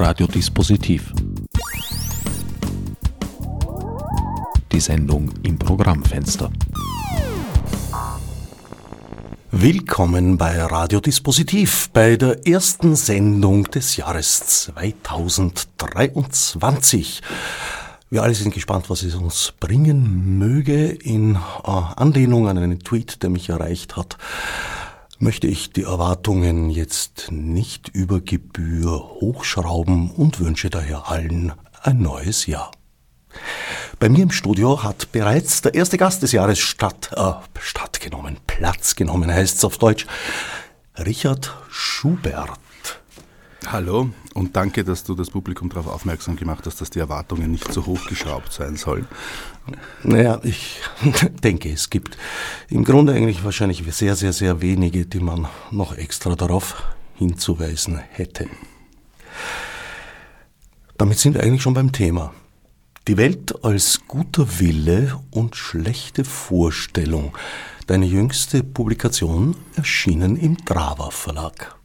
Radiodispositiv. Die Sendung im Programmfenster. Willkommen bei Radiodispositiv, bei der ersten Sendung des Jahres 2023. Wir alle sind gespannt, was es uns bringen möge. In äh, Anlehnung an einen Tweet, der mich erreicht hat, möchte ich die Erwartungen jetzt nicht über Gebühr hochschrauben und wünsche daher allen ein neues Jahr. Bei mir im Studio hat bereits der erste Gast des Jahres statt, äh, stattgenommen, Platz genommen heißt es auf Deutsch, Richard Schubert. Hallo und danke, dass du das Publikum darauf aufmerksam gemacht hast, dass die Erwartungen nicht so hochgeschraubt sein sollen. Naja, ich denke, es gibt im Grunde eigentlich wahrscheinlich sehr, sehr, sehr wenige, die man noch extra darauf hinzuweisen hätte. Damit sind wir eigentlich schon beim Thema. Die Welt als guter Wille und schlechte Vorstellung. Deine jüngste Publikation erschienen im Drava Verlag.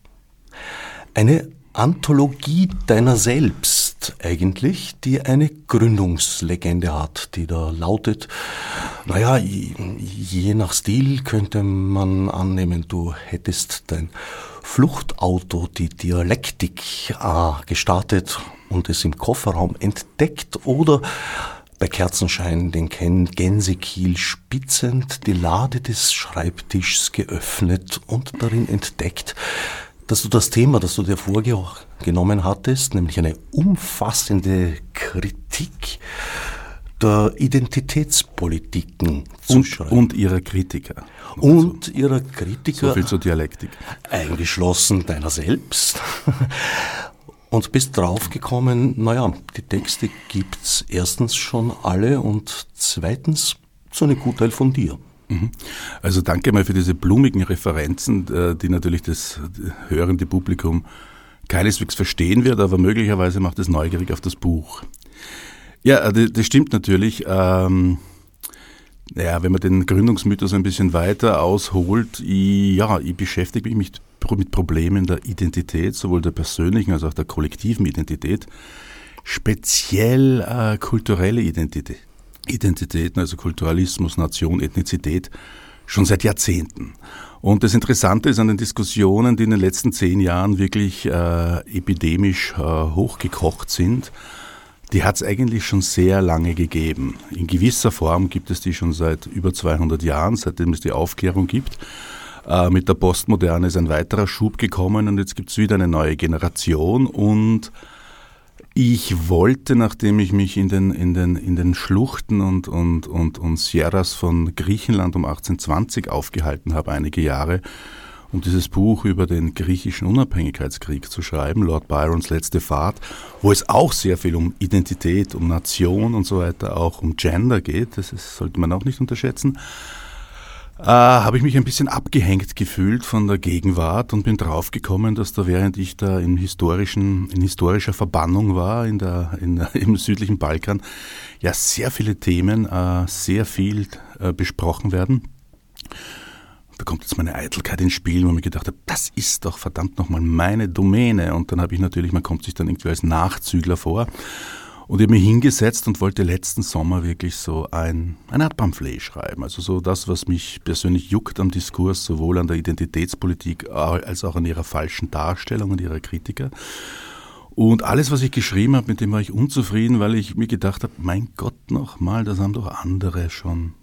Eine Anthologie deiner selbst eigentlich, die eine Gründungslegende hat, die da lautet, naja, je nach Stil könnte man annehmen, du hättest dein Fluchtauto, die Dialektik, gestartet und es im Kofferraum entdeckt oder bei Kerzenschein den Gänsekiel spitzend die Lade des Schreibtischs geöffnet und darin entdeckt, dass du das Thema, das du dir vorgenommen hattest, nämlich eine umfassende Kritik der Identitätspolitiken und. Und ihrer Kritiker. Und also, ihrer Kritiker. So viel zur Dialektik. Eingeschlossen deiner selbst. Und bist draufgekommen, naja, die Texte gibt's erstens schon alle und zweitens so eine Gutteil von dir. Mhm. Also danke mal für diese blumigen Referenzen, äh, die natürlich das hörende Publikum keineswegs verstehen wird, aber möglicherweise macht es neugierig auf das Buch. Ja, äh, das stimmt natürlich. Ähm, ja, wenn man den Gründungsmythos ein bisschen weiter ausholt, ich, ja, ich beschäftige mich mit, mit Problemen der Identität, sowohl der persönlichen als auch der kollektiven Identität, speziell äh, kulturelle Identität. Identitäten, also Kulturalismus, Nation, Ethnizität, schon seit Jahrzehnten. Und das Interessante ist an den Diskussionen, die in den letzten zehn Jahren wirklich äh, epidemisch äh, hochgekocht sind, die hat es eigentlich schon sehr lange gegeben. In gewisser Form gibt es die schon seit über 200 Jahren, seitdem es die Aufklärung gibt. Äh, mit der Postmoderne ist ein weiterer Schub gekommen und jetzt gibt es wieder eine neue Generation und ich wollte, nachdem ich mich in den, in den, in den Schluchten und, und, und, und Sierras von Griechenland um 1820 aufgehalten habe, einige Jahre, um dieses Buch über den griechischen Unabhängigkeitskrieg zu schreiben, Lord Byrons letzte Fahrt, wo es auch sehr viel um Identität, um Nation und so weiter, auch um Gender geht, das ist, sollte man auch nicht unterschätzen äh, habe ich mich ein bisschen abgehängt gefühlt von der Gegenwart und bin draufgekommen, dass da während ich da in historischen, in historischer Verbannung war in der, in, im südlichen Balkan, ja sehr viele Themen, äh, sehr viel äh, besprochen werden. Da kommt jetzt meine Eitelkeit ins Spiel, wo ich mir gedacht habe, das ist doch verdammt nochmal meine Domäne. Und dann habe ich natürlich, man kommt sich dann irgendwie als Nachzügler vor und ich habe mich hingesetzt und wollte letzten Sommer wirklich so ein, eine Art Pamphlet schreiben. Also so das, was mich persönlich juckt am Diskurs, sowohl an der Identitätspolitik als auch an ihrer falschen Darstellung und ihrer Kritiker. Und alles, was ich geschrieben habe, mit dem war ich unzufrieden, weil ich mir gedacht habe, mein Gott nochmal, das haben doch andere schon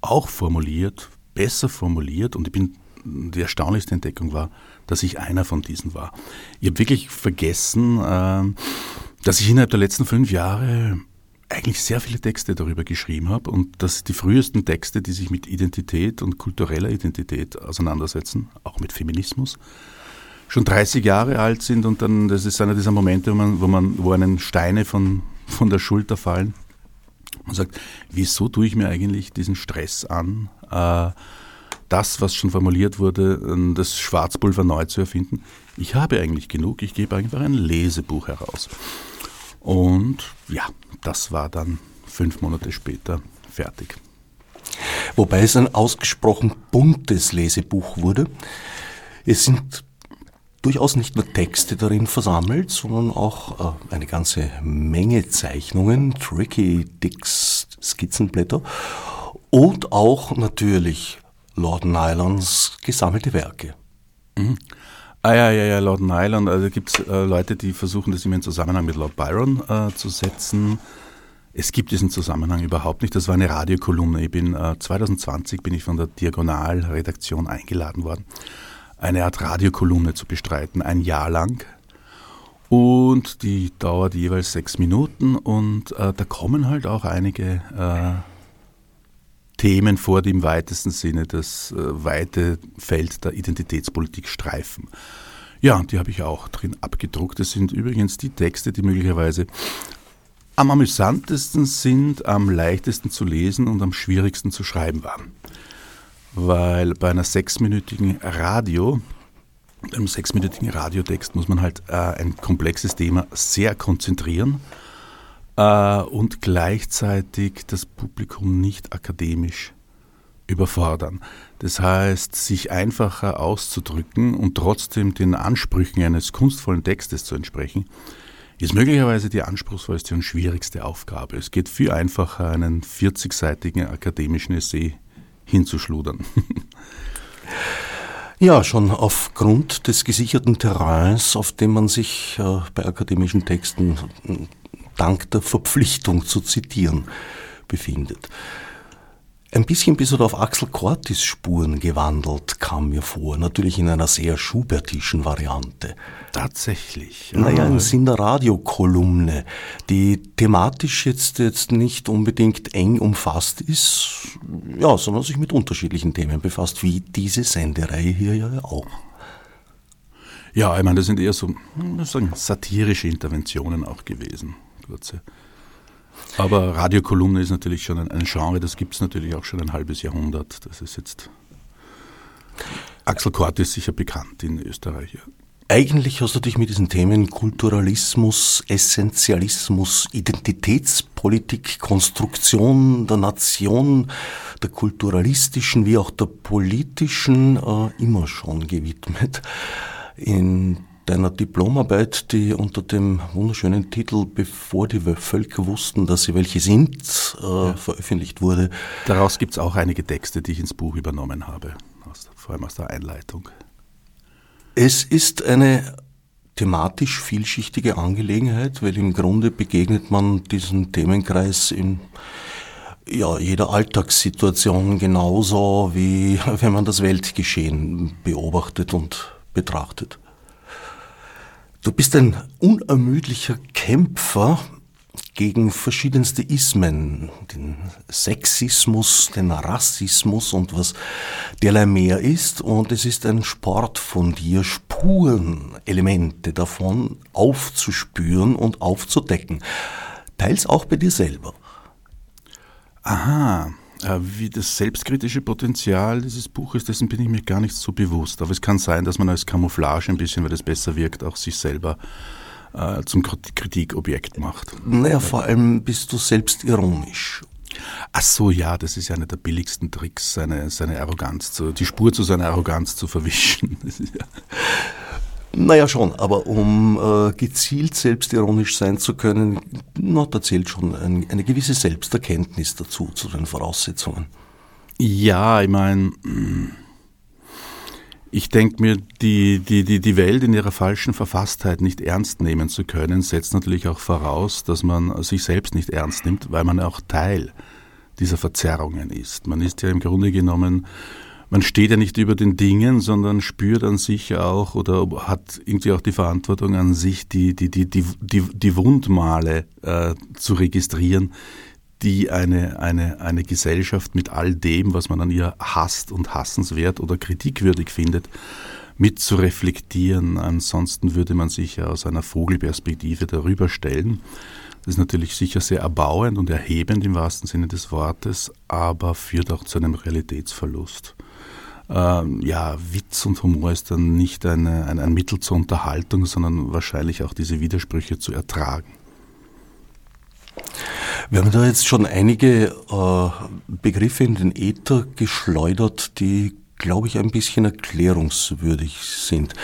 auch formuliert, besser formuliert. Und ich bin, die erstaunlichste Entdeckung war, dass ich einer von diesen war. Ich habe wirklich vergessen, äh, dass ich innerhalb der letzten fünf Jahre eigentlich sehr viele Texte darüber geschrieben habe und dass die frühesten Texte, die sich mit Identität und kultureller Identität auseinandersetzen, auch mit Feminismus, schon 30 Jahre alt sind und dann, das ist einer dieser Momente, wo man, wo man, wo einen Steine von, von der Schulter fallen. Man sagt, wieso tue ich mir eigentlich diesen Stress an, äh, das, was schon formuliert wurde, das Schwarzpulver neu zu erfinden? Ich habe eigentlich genug, ich gebe einfach ein Lesebuch heraus. Und ja, das war dann fünf Monate später fertig. Wobei es ein ausgesprochen buntes Lesebuch wurde. Es sind durchaus nicht nur Texte darin versammelt, sondern auch äh, eine ganze Menge Zeichnungen, Tricky Dicks Skizzenblätter und auch natürlich Lord Nylons gesammelte Werke. Mhm. Ah ja, ja, ja, Lord Nylon, also gibt es äh, Leute, die versuchen, das immer in Zusammenhang mit Lord Byron äh, zu setzen. Es gibt diesen Zusammenhang überhaupt nicht. Das war eine Radiokolumne. Ich bin äh, 2020 bin ich von der Diagonal-Redaktion eingeladen worden, eine Art Radiokolumne zu bestreiten, ein Jahr lang. Und die dauert jeweils sechs Minuten und äh, da kommen halt auch einige äh, Themen vor, die im weitesten Sinne das äh, weite Feld der Identitätspolitik streifen. Ja, die habe ich auch drin abgedruckt. Das sind übrigens die Texte, die möglicherweise am amüsantesten sind, am leichtesten zu lesen und am schwierigsten zu schreiben waren. Weil bei einer sechsminütigen Radio, einem sechsminütigen Radiotext muss man halt äh, ein komplexes Thema sehr konzentrieren äh, und gleichzeitig das Publikum nicht akademisch überfordern. Das heißt, sich einfacher auszudrücken und trotzdem den Ansprüchen eines kunstvollen Textes zu entsprechen, ist möglicherweise die anspruchsvollste und schwierigste Aufgabe. Es geht viel einfacher, einen 40-seitigen akademischen Essay hinzuschludern. Ja, schon aufgrund des gesicherten Terrains, auf dem man sich äh, bei akademischen Texten dank der Verpflichtung zu zitieren befindet. Ein bisschen da auf Axel Cortis Spuren gewandelt, kam mir vor. Natürlich in einer sehr schubertischen Variante. Tatsächlich. Ja. Naja, im Sinn der Radiokolumne, die thematisch jetzt, jetzt nicht unbedingt eng umfasst ist, ja, sondern sich mit unterschiedlichen Themen befasst, wie diese Sendereihe hier ja auch. Ja, ich meine, das sind eher so sagen, satirische Interventionen auch gewesen kurze. Aber Radiokolumne ist natürlich schon ein, ein Genre, das gibt es natürlich auch schon ein halbes Jahrhundert. Das ist jetzt. Axel Kort ist sicher bekannt in Österreich. Ja. Eigentlich hast du dich mit diesen Themen Kulturalismus, Essentialismus, Identitätspolitik, Konstruktion der Nation, der kulturalistischen wie auch der politischen äh, immer schon gewidmet. In deiner Diplomarbeit, die unter dem wunderschönen Titel Bevor die Völker wussten, dass sie welche sind, äh, ja. veröffentlicht wurde. Daraus gibt es auch einige Texte, die ich ins Buch übernommen habe, aus, vor allem aus der Einleitung. Es ist eine thematisch vielschichtige Angelegenheit, weil im Grunde begegnet man diesem Themenkreis in ja, jeder Alltagssituation genauso, wie wenn man das Weltgeschehen beobachtet und betrachtet. Du bist ein unermüdlicher Kämpfer gegen verschiedenste Ismen, den Sexismus, den Rassismus und was derlei mehr ist. Und es ist ein Sport von dir, Spuren, Elemente davon aufzuspüren und aufzudecken. Teils auch bei dir selber. Aha, wie das selbstkritische Potenzial dieses Buches, dessen bin ich mir gar nicht so bewusst. Aber es kann sein, dass man als Camouflage ein bisschen, weil das besser wirkt, auch sich selber äh, zum Kritikobjekt macht. Naja, vor allem bist du selbstironisch. Ach so, ja, das ist ja einer der billigsten Tricks, seine, seine Arroganz zu, die Spur zu seiner Arroganz zu verwischen. ja. Naja schon, aber um äh, gezielt selbstironisch sein zu können, na, da zählt schon ein, eine gewisse Selbsterkenntnis dazu, zu den Voraussetzungen. Ja, ich meine, ich denke mir, die, die, die, die Welt in ihrer falschen Verfasstheit nicht ernst nehmen zu können, setzt natürlich auch voraus, dass man sich selbst nicht ernst nimmt, weil man auch Teil dieser Verzerrungen ist. Man ist ja im Grunde genommen man steht ja nicht über den Dingen, sondern spürt an sich auch oder hat irgendwie auch die Verantwortung an sich, die, die, die, die, die, die Wundmale äh, zu registrieren, die eine, eine, eine Gesellschaft mit all dem, was man an ihr hasst und hassenswert oder kritikwürdig findet, mit zu reflektieren. Ansonsten würde man sich ja aus einer Vogelperspektive darüber stellen. Das ist natürlich sicher sehr erbauend und erhebend im wahrsten Sinne des Wortes, aber führt auch zu einem Realitätsverlust ähm, ja, Witz und Humor ist dann nicht eine, ein, ein Mittel zur Unterhaltung, sondern wahrscheinlich auch diese Widersprüche zu ertragen. Wir haben da jetzt schon einige äh, Begriffe in den Äther geschleudert, die, glaube ich, ein bisschen erklärungswürdig sind.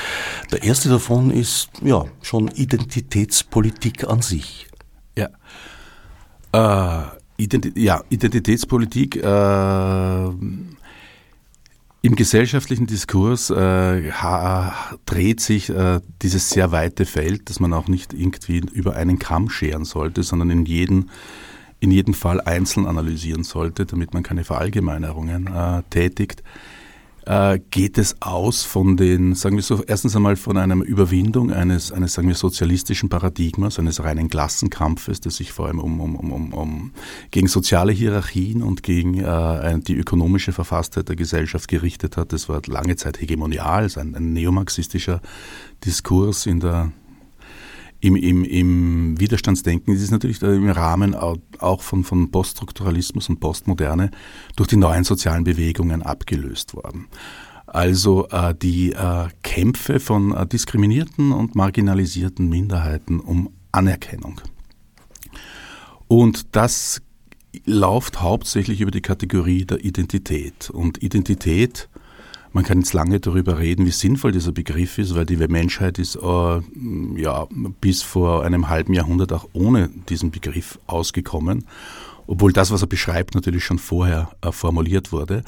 Der erste davon ist ja schon Identitätspolitik an sich. Ja. Äh, Ident ja, Identitätspolitik äh, im gesellschaftlichen Diskurs äh, dreht sich äh, dieses sehr weite Feld, das man auch nicht irgendwie über einen Kamm scheren sollte, sondern in jeden in jedem Fall einzeln analysieren sollte, damit man keine Verallgemeinerungen äh, tätigt äh, geht es aus von den, sagen wir so, erstens einmal von einer Überwindung eines, eines sagen wir, sozialistischen Paradigmas, eines reinen Klassenkampfes, das sich vor allem um, um, um, um gegen soziale Hierarchien und gegen äh, die ökonomische Verfasstheit der Gesellschaft gerichtet hat. Das war lange Zeit hegemonial, ein, ein neomarxistischer Diskurs in der im, im, im Widerstandsdenken ist es natürlich im Rahmen auch von, von Poststrukturalismus und Postmoderne durch die neuen sozialen Bewegungen abgelöst worden. Also äh, die äh, Kämpfe von äh, diskriminierten und marginalisierten Minderheiten um Anerkennung. Und das läuft hauptsächlich über die Kategorie der Identität. Und Identität man kann jetzt lange darüber reden, wie sinnvoll dieser Begriff ist, weil die Menschheit ist äh, ja, bis vor einem halben Jahrhundert auch ohne diesen Begriff ausgekommen, obwohl das, was er beschreibt, natürlich schon vorher äh, formuliert wurde.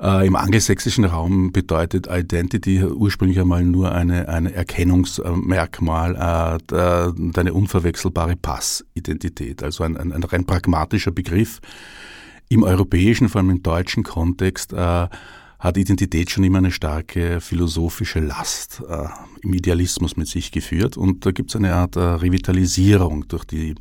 Äh, Im angelsächsischen Raum bedeutet Identity ursprünglich einmal nur eine, eine Erkennungsmerkmal, äh, deine unverwechselbare Passidentität, also ein, ein, ein rein pragmatischer Begriff. Im europäischen, vor allem im deutschen Kontext, äh, hat Identität schon immer eine starke philosophische Last äh, im Idealismus mit sich geführt. Und da gibt es eine Art äh, Revitalisierung durch die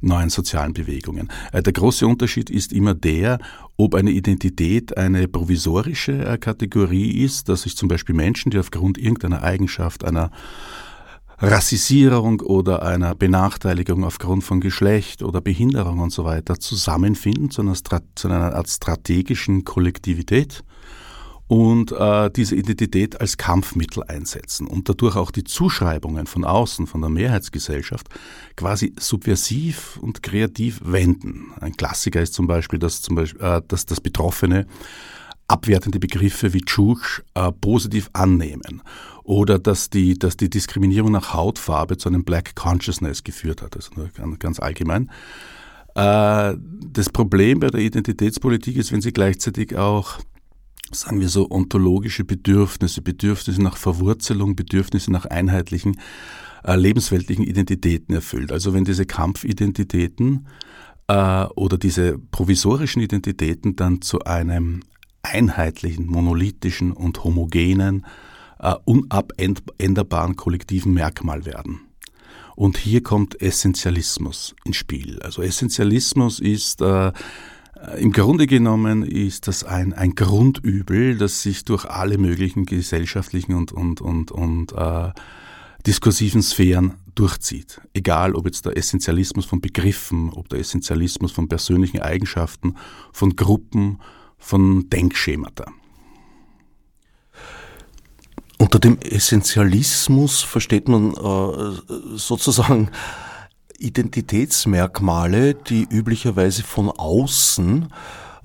neuen sozialen Bewegungen. Äh, der große Unterschied ist immer der, ob eine Identität eine provisorische äh, Kategorie ist, dass sich zum Beispiel Menschen, die aufgrund irgendeiner Eigenschaft einer Rassisierung oder einer Benachteiligung aufgrund von Geschlecht oder Behinderung und so weiter zusammenfinden zu einer, zu einer Art strategischen Kollektivität und äh, diese Identität als Kampfmittel einsetzen und dadurch auch die Zuschreibungen von außen, von der Mehrheitsgesellschaft quasi subversiv und kreativ wenden. Ein Klassiker ist zum Beispiel, dass, zum Beispiel, äh, dass das Betroffene abwertende Begriffe wie Tschusch äh, positiv annehmen oder dass die, dass die Diskriminierung nach Hautfarbe zu einem Black Consciousness geführt hat, also ganz, ganz allgemein. Äh, das Problem bei der Identitätspolitik ist, wenn sie gleichzeitig auch sagen wir so, ontologische Bedürfnisse, Bedürfnisse nach Verwurzelung, Bedürfnisse nach einheitlichen äh, lebensweltlichen Identitäten erfüllt. Also wenn diese Kampfidentitäten äh, oder diese provisorischen Identitäten dann zu einem einheitlichen, monolithischen und homogenen, äh, unabänderbaren kollektiven Merkmal werden. Und hier kommt Essentialismus ins Spiel. Also Essentialismus ist äh, Im Grunde genommen ist das ein, ein Grundübel, das sich durch alle möglichen gesellschaftlichen und, und, und, und äh, diskursiven Sphären durchzieht. Egal, ob jetzt der Essentialismus von Begriffen, ob der Essentialismus von persönlichen Eigenschaften, von Gruppen, von Denkschemata. Unter dem Essentialismus versteht man äh, sozusagen Identitätsmerkmale, die üblicherweise von außen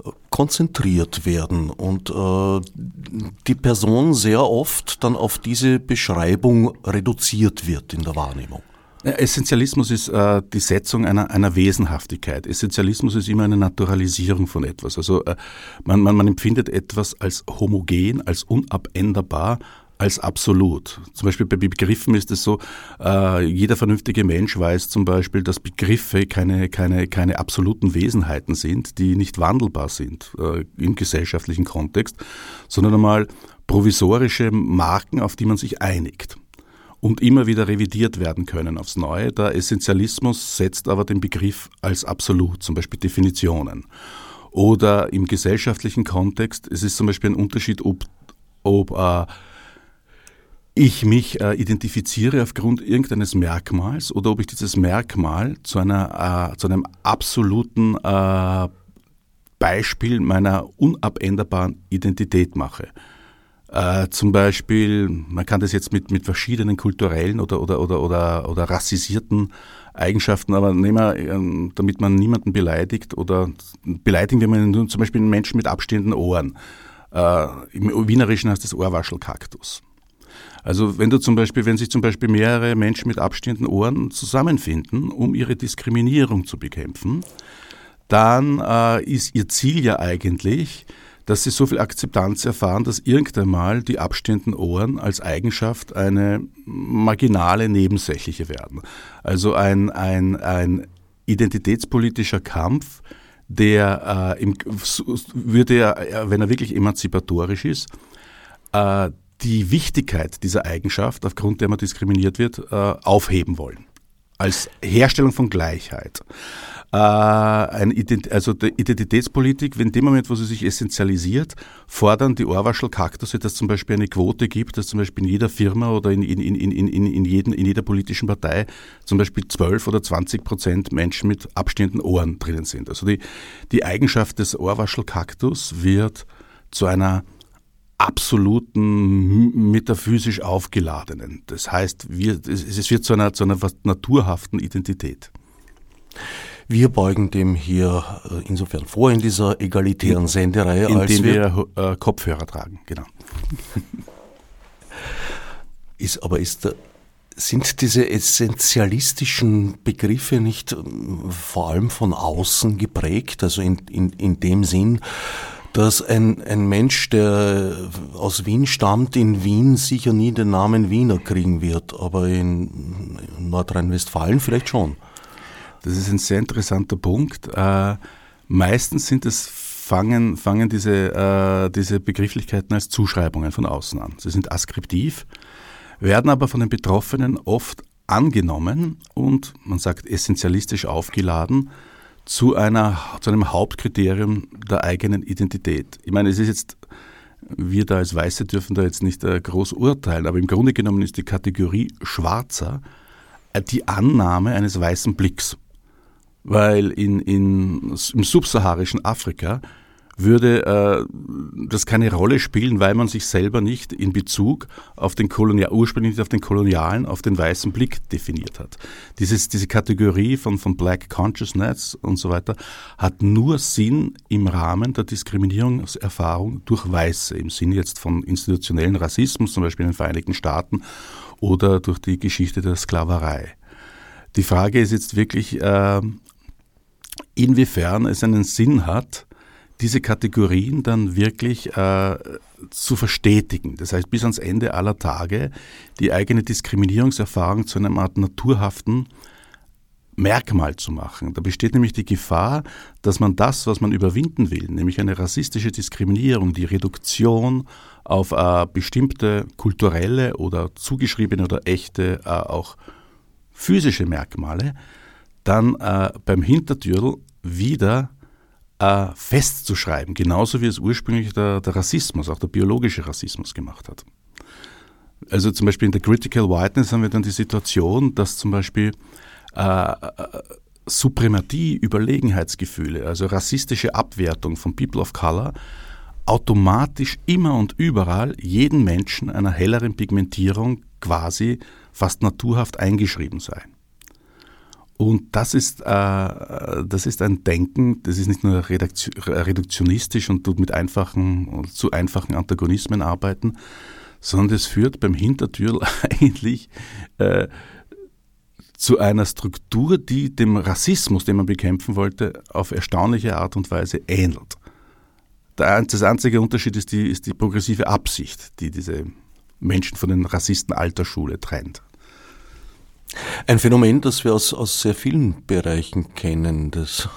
äh, konzentriert werden und äh, die Person sehr oft dann auf diese Beschreibung reduziert wird in der Wahrnehmung. Essentialismus ist äh, die Setzung einer, einer Wesenhaftigkeit. Essentialismus ist immer eine Naturalisierung von etwas. Also äh, man, man, man empfindet etwas als homogen, als unabänderbar, als absolut. Zum Beispiel bei Begriffen ist es so, äh, jeder vernünftige Mensch weiß zum Beispiel, dass Begriffe keine, keine, keine absoluten Wesenheiten sind, die nicht wandelbar sind äh, im gesellschaftlichen Kontext, sondern einmal provisorische Marken, auf die man sich einigt und immer wieder revidiert werden können aufs Neue. Der Essentialismus setzt aber den Begriff als absolut, zum Beispiel Definitionen. Oder im gesellschaftlichen Kontext, es ist zum Beispiel ein Unterschied, ob, ob äh, ich mich äh, identifiziere aufgrund irgendeines Merkmals oder ob ich dieses Merkmal zu, einer, äh, zu einem absoluten äh, Beispiel meiner unabänderbaren Identität mache. Äh, zum Beispiel, man kann das jetzt mit, mit verschiedenen kulturellen oder, oder, oder, oder, oder rassisierten Eigenschaften, aber nehmen wir, ähm, damit man niemanden beleidigt oder beleidigen wir zum Beispiel einen Menschen mit abstehenden Ohren. Äh, Im Wienerischen heißt das Ohrwaschelkaktus. Also wenn du zum Beispiel, wenn sich zum Beispiel mehrere Menschen mit abstehenden Ohren zusammenfinden, um ihre Diskriminierung zu bekämpfen, dann äh, ist ihr Ziel ja eigentlich, dass sie so viel Akzeptanz erfahren, dass irgendwann mal die abstehenden Ohren als Eigenschaft eine marginale nebensächliche werden. Also ein, ein, ein identitätspolitischer Kampf, der äh, im, würde er, wenn er wirklich emanzipatorisch ist, äh, die Wichtigkeit dieser Eigenschaft, aufgrund der man diskriminiert wird, äh, aufheben wollen. Als Herstellung von Gleichheit äh, Ident also die Identitätspolitik, in dem Moment, wo sie sich essentialisiert, fordern die Ohrwaschel Kaktusse, dass zum Beispiel eine Quote gibt, dass zum Beispiel in jeder Firma oder in, in, in, in, in, in, jeden, in jeder politischen Partei zum Beispiel 12 oder 20 Prozent Menschen mit abstehenden Ohren drinnen sind. Also die, die Eigenschaft des Ohrwaschel Kaktus wird zu einer absoluten metaphysisch aufgeladenen. Das heißt, wir, es wird zu einer, zu einer naturhaften Identität. Wir beugen dem hier äh, insofern vor in dieser egalitären Sendereihe, in als wir, wir äh, Kopfhörer tragen, genau. ist, aber ist sind diese essentialistischen Begriffe nicht ähm, vor allem von außen geprägt, also in, in, in dem Sinn, dass ein, ein Mensch, der aus Wien stammt, in Wien sicher nie den Namen Wiener kriegen wird, aber in Nordrhein-Westfalen vielleicht schon. Das ist ein sehr interessanter Punkt. Äh, meistens sind es fangen, fangen diese, äh, diese Begrifflichkeiten als Zuschreibungen von außen an. Sie sind askriptiv, werden aber von den Betroffenen oft angenommen und man sagt essentialistisch aufgeladen zu, einer, zu einem Hauptkriterium der eigenen Identität. Ich meine, es ist jetzt, wir da als Weiße dürfen da jetzt nicht äh, groß urteilen, aber im Grunde genommen ist die Kategorie Schwarzer äh, die Annahme eines weißen Blicks weil in, in, im subsaharischen Afrika würde äh, das keine Rolle spielen, weil man sich selber nicht in Bezug auf den Kolonial, ursprünglich nicht auf den kolonialen, auf den weißen Blick definiert hat. Dieses, diese Kategorie von, von Black Consciousness und so weiter hat nur Sinn im Rahmen der Diskriminierungserfahrung durch Weiße, im Sinne jetzt von institutionellen Rassismus, zum Beispiel in den Vereinigten Staaten oder durch die Geschichte der Sklaverei. Die Frage ist jetzt wirklich, äh, inwiefern es einen Sinn hat, diese Kategorien dann wirklich äh, zu verstetigen. Das heißt, bis ans Ende aller Tage die eigene Diskriminierungserfahrung zu einer Art naturhaften Merkmal zu machen. Da besteht nämlich die Gefahr, dass man das, was man überwinden will, nämlich eine rassistische Diskriminierung, die Reduktion auf äh, bestimmte kulturelle oder zugeschriebene oder echte, äh, auch physische Merkmale, dann äh, beim Hintertürl wieder äh, festzuschreiben, genauso wie es ursprünglich der, der Rassismus, auch der biologische Rassismus gemacht hat. Also zum Beispiel in der Critical Whiteness haben wir dann die Situation, dass zum Beispiel äh, äh, Suprematie, Überlegenheitsgefühle, also rassistische Abwertung von People of Color automatisch immer und überall jeden Menschen einer helleren Pigmentierung quasi fast naturhaft eingeschrieben sei. Und das ist, äh, das ist ein Denken, das ist nicht nur reduktionistisch und tut mit einfachen, zu einfachen Antagonismen arbeiten, sondern es führt beim Hintertür eigentlich äh, zu einer Struktur, die dem Rassismus, den man bekämpfen wollte, auf erstaunliche Art und Weise ähnelt. Das einzige Unterschied ist die, ist die progressive Absicht, die diese Menschen von den Rassisten alter Schule trennt. Ein Phänomen, das wir aus, aus sehr vielen Bereichen kennen, das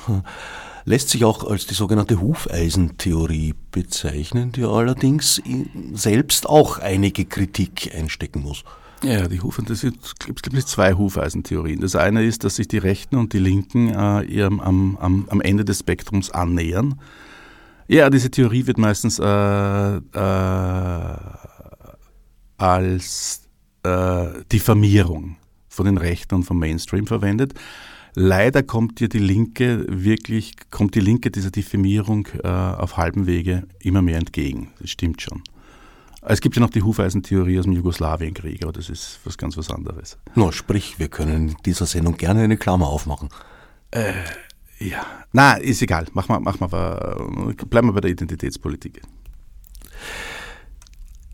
lässt sich auch als die sogenannte Hufeisentheorie bezeichnen, die allerdings selbst auch einige Kritik einstecken muss. Ja, die Hufen, das sind, es gibt zwei Hufeisentheorien. Das eine ist, dass sich die Rechten und die Linken äh, ihrem, am, am, am Ende des Spektrums annähern. Ja, diese Theorie wird meistens äh, äh, als äh, Diffamierung von den Rechten und vom Mainstream verwendet. Leider kommt dir die Linke wirklich, kommt die Linke dieser Diffamierung äh, auf halbem Wege immer mehr entgegen. Das stimmt schon. Es gibt ja noch die Hufeisentheorie aus dem Jugoslawienkrieg, aber das ist was ganz was anderes. No, sprich, wir können in dieser Sendung gerne eine Klammer aufmachen. Äh, ja. Na, ist egal. Mach mal, mach mal, bleiben wir bei der Identitätspolitik.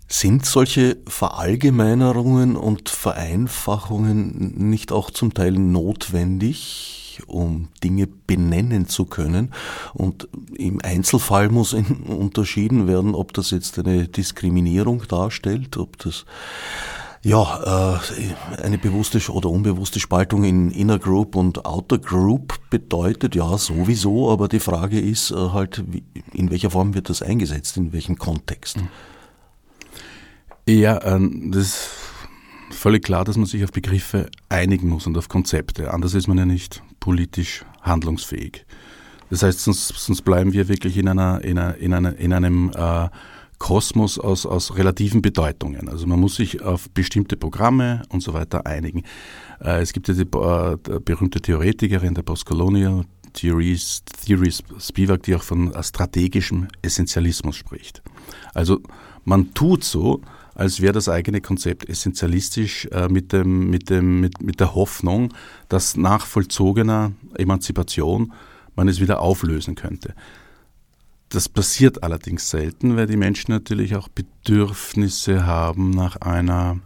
Sind solche Verallgemeinerungen und Vereinfachungen nicht auch zum Teil notwendig, um Dinge benennen zu können? Und im Einzelfall muss unterschieden werden, ob das jetzt eine Diskriminierung darstellt, ob das ja, äh, eine bewusste oder unbewusste Spaltung in Inner Group und Outer Group bedeutet, ja, sowieso, aber die Frage ist äh, halt, in welcher Form wird das eingesetzt, in welchem Kontext? Ja, ähm, das ist völlig klar, dass man sich auf Begriffe einigen muss und auf Konzepte. Anders ist man ja nicht politisch handlungsfähig. Das heißt, sonst, sonst bleiben wir wirklich in, einer, in, einer, in, einer, in einem äh, Kosmos aus, aus relativen Bedeutungen. Also man muss sich auf bestimmte Programme und so weiter einigen. Äh, es gibt ja die äh, berühmte Theoretikerin der Postcolonial Theories, Theories Spivak, die auch von strategischem Essentialismus spricht. Also man tut so, als wäre das eigene Konzept essentialistisch äh, mit, dem, mit, dem, mit, mit der Hoffnung, dass nach vollzogener Emanzipation man es wieder auflösen könnte. Das passiert allerdings selten, weil die Menschen natürlich auch Bedürfnisse haben nach einer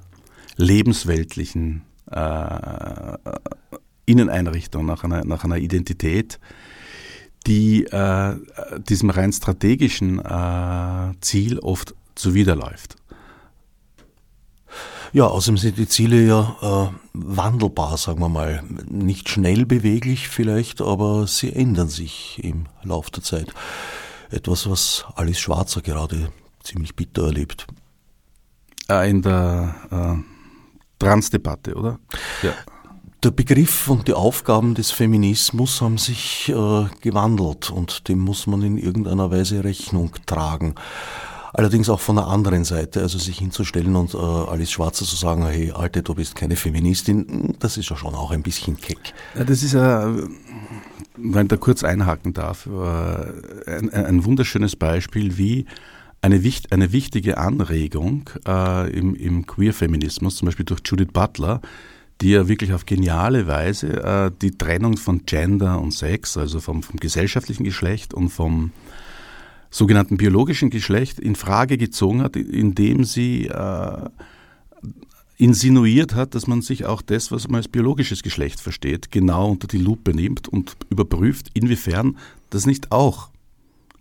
lebensweltlichen äh, Inneneinrichtung, nach einer, nach einer Identität, die äh, diesem rein strategischen äh, Ziel oft zuwiderläuft. Ja, außerdem sind die Ziele ja äh, wandelbar, sagen wir mal. Nicht schnell beweglich vielleicht, aber sie ändern sich im Laufe der Zeit etwas, was Alice Schwarzer gerade ziemlich bitter erlebt. Äh, in der äh, Transdebatte, oder? Ja. Der Begriff und die Aufgaben des Feminismus haben sich äh, gewandelt und dem muss man in irgendeiner Weise Rechnung tragen. Allerdings auch von der anderen Seite, also sich hinzustellen und äh, Alice Schwarzer zu sagen, hey Alte, du bist keine Feministin, das ist ja schon auch ein bisschen keck. Ja, das ist ja, wenn ich da kurz einhaken darf, äh, ein, ein wunderschönes Beispiel, wie eine, eine wichtige Anregung äh, im, im Queer-Feminismus, zum Beispiel durch Judith Butler, die ja wirklich auf geniale Weise äh, die Trennung von Gender und Sex, also vom, vom gesellschaftlichen Geschlecht und vom sogenannten biologischen Geschlecht in Frage gezogen hat, indem sie äh, insinuiert hat, dass man sich auch das, was man als biologisches Geschlecht versteht, genau unter die Lupe nimmt und überprüft, inwiefern das nicht auch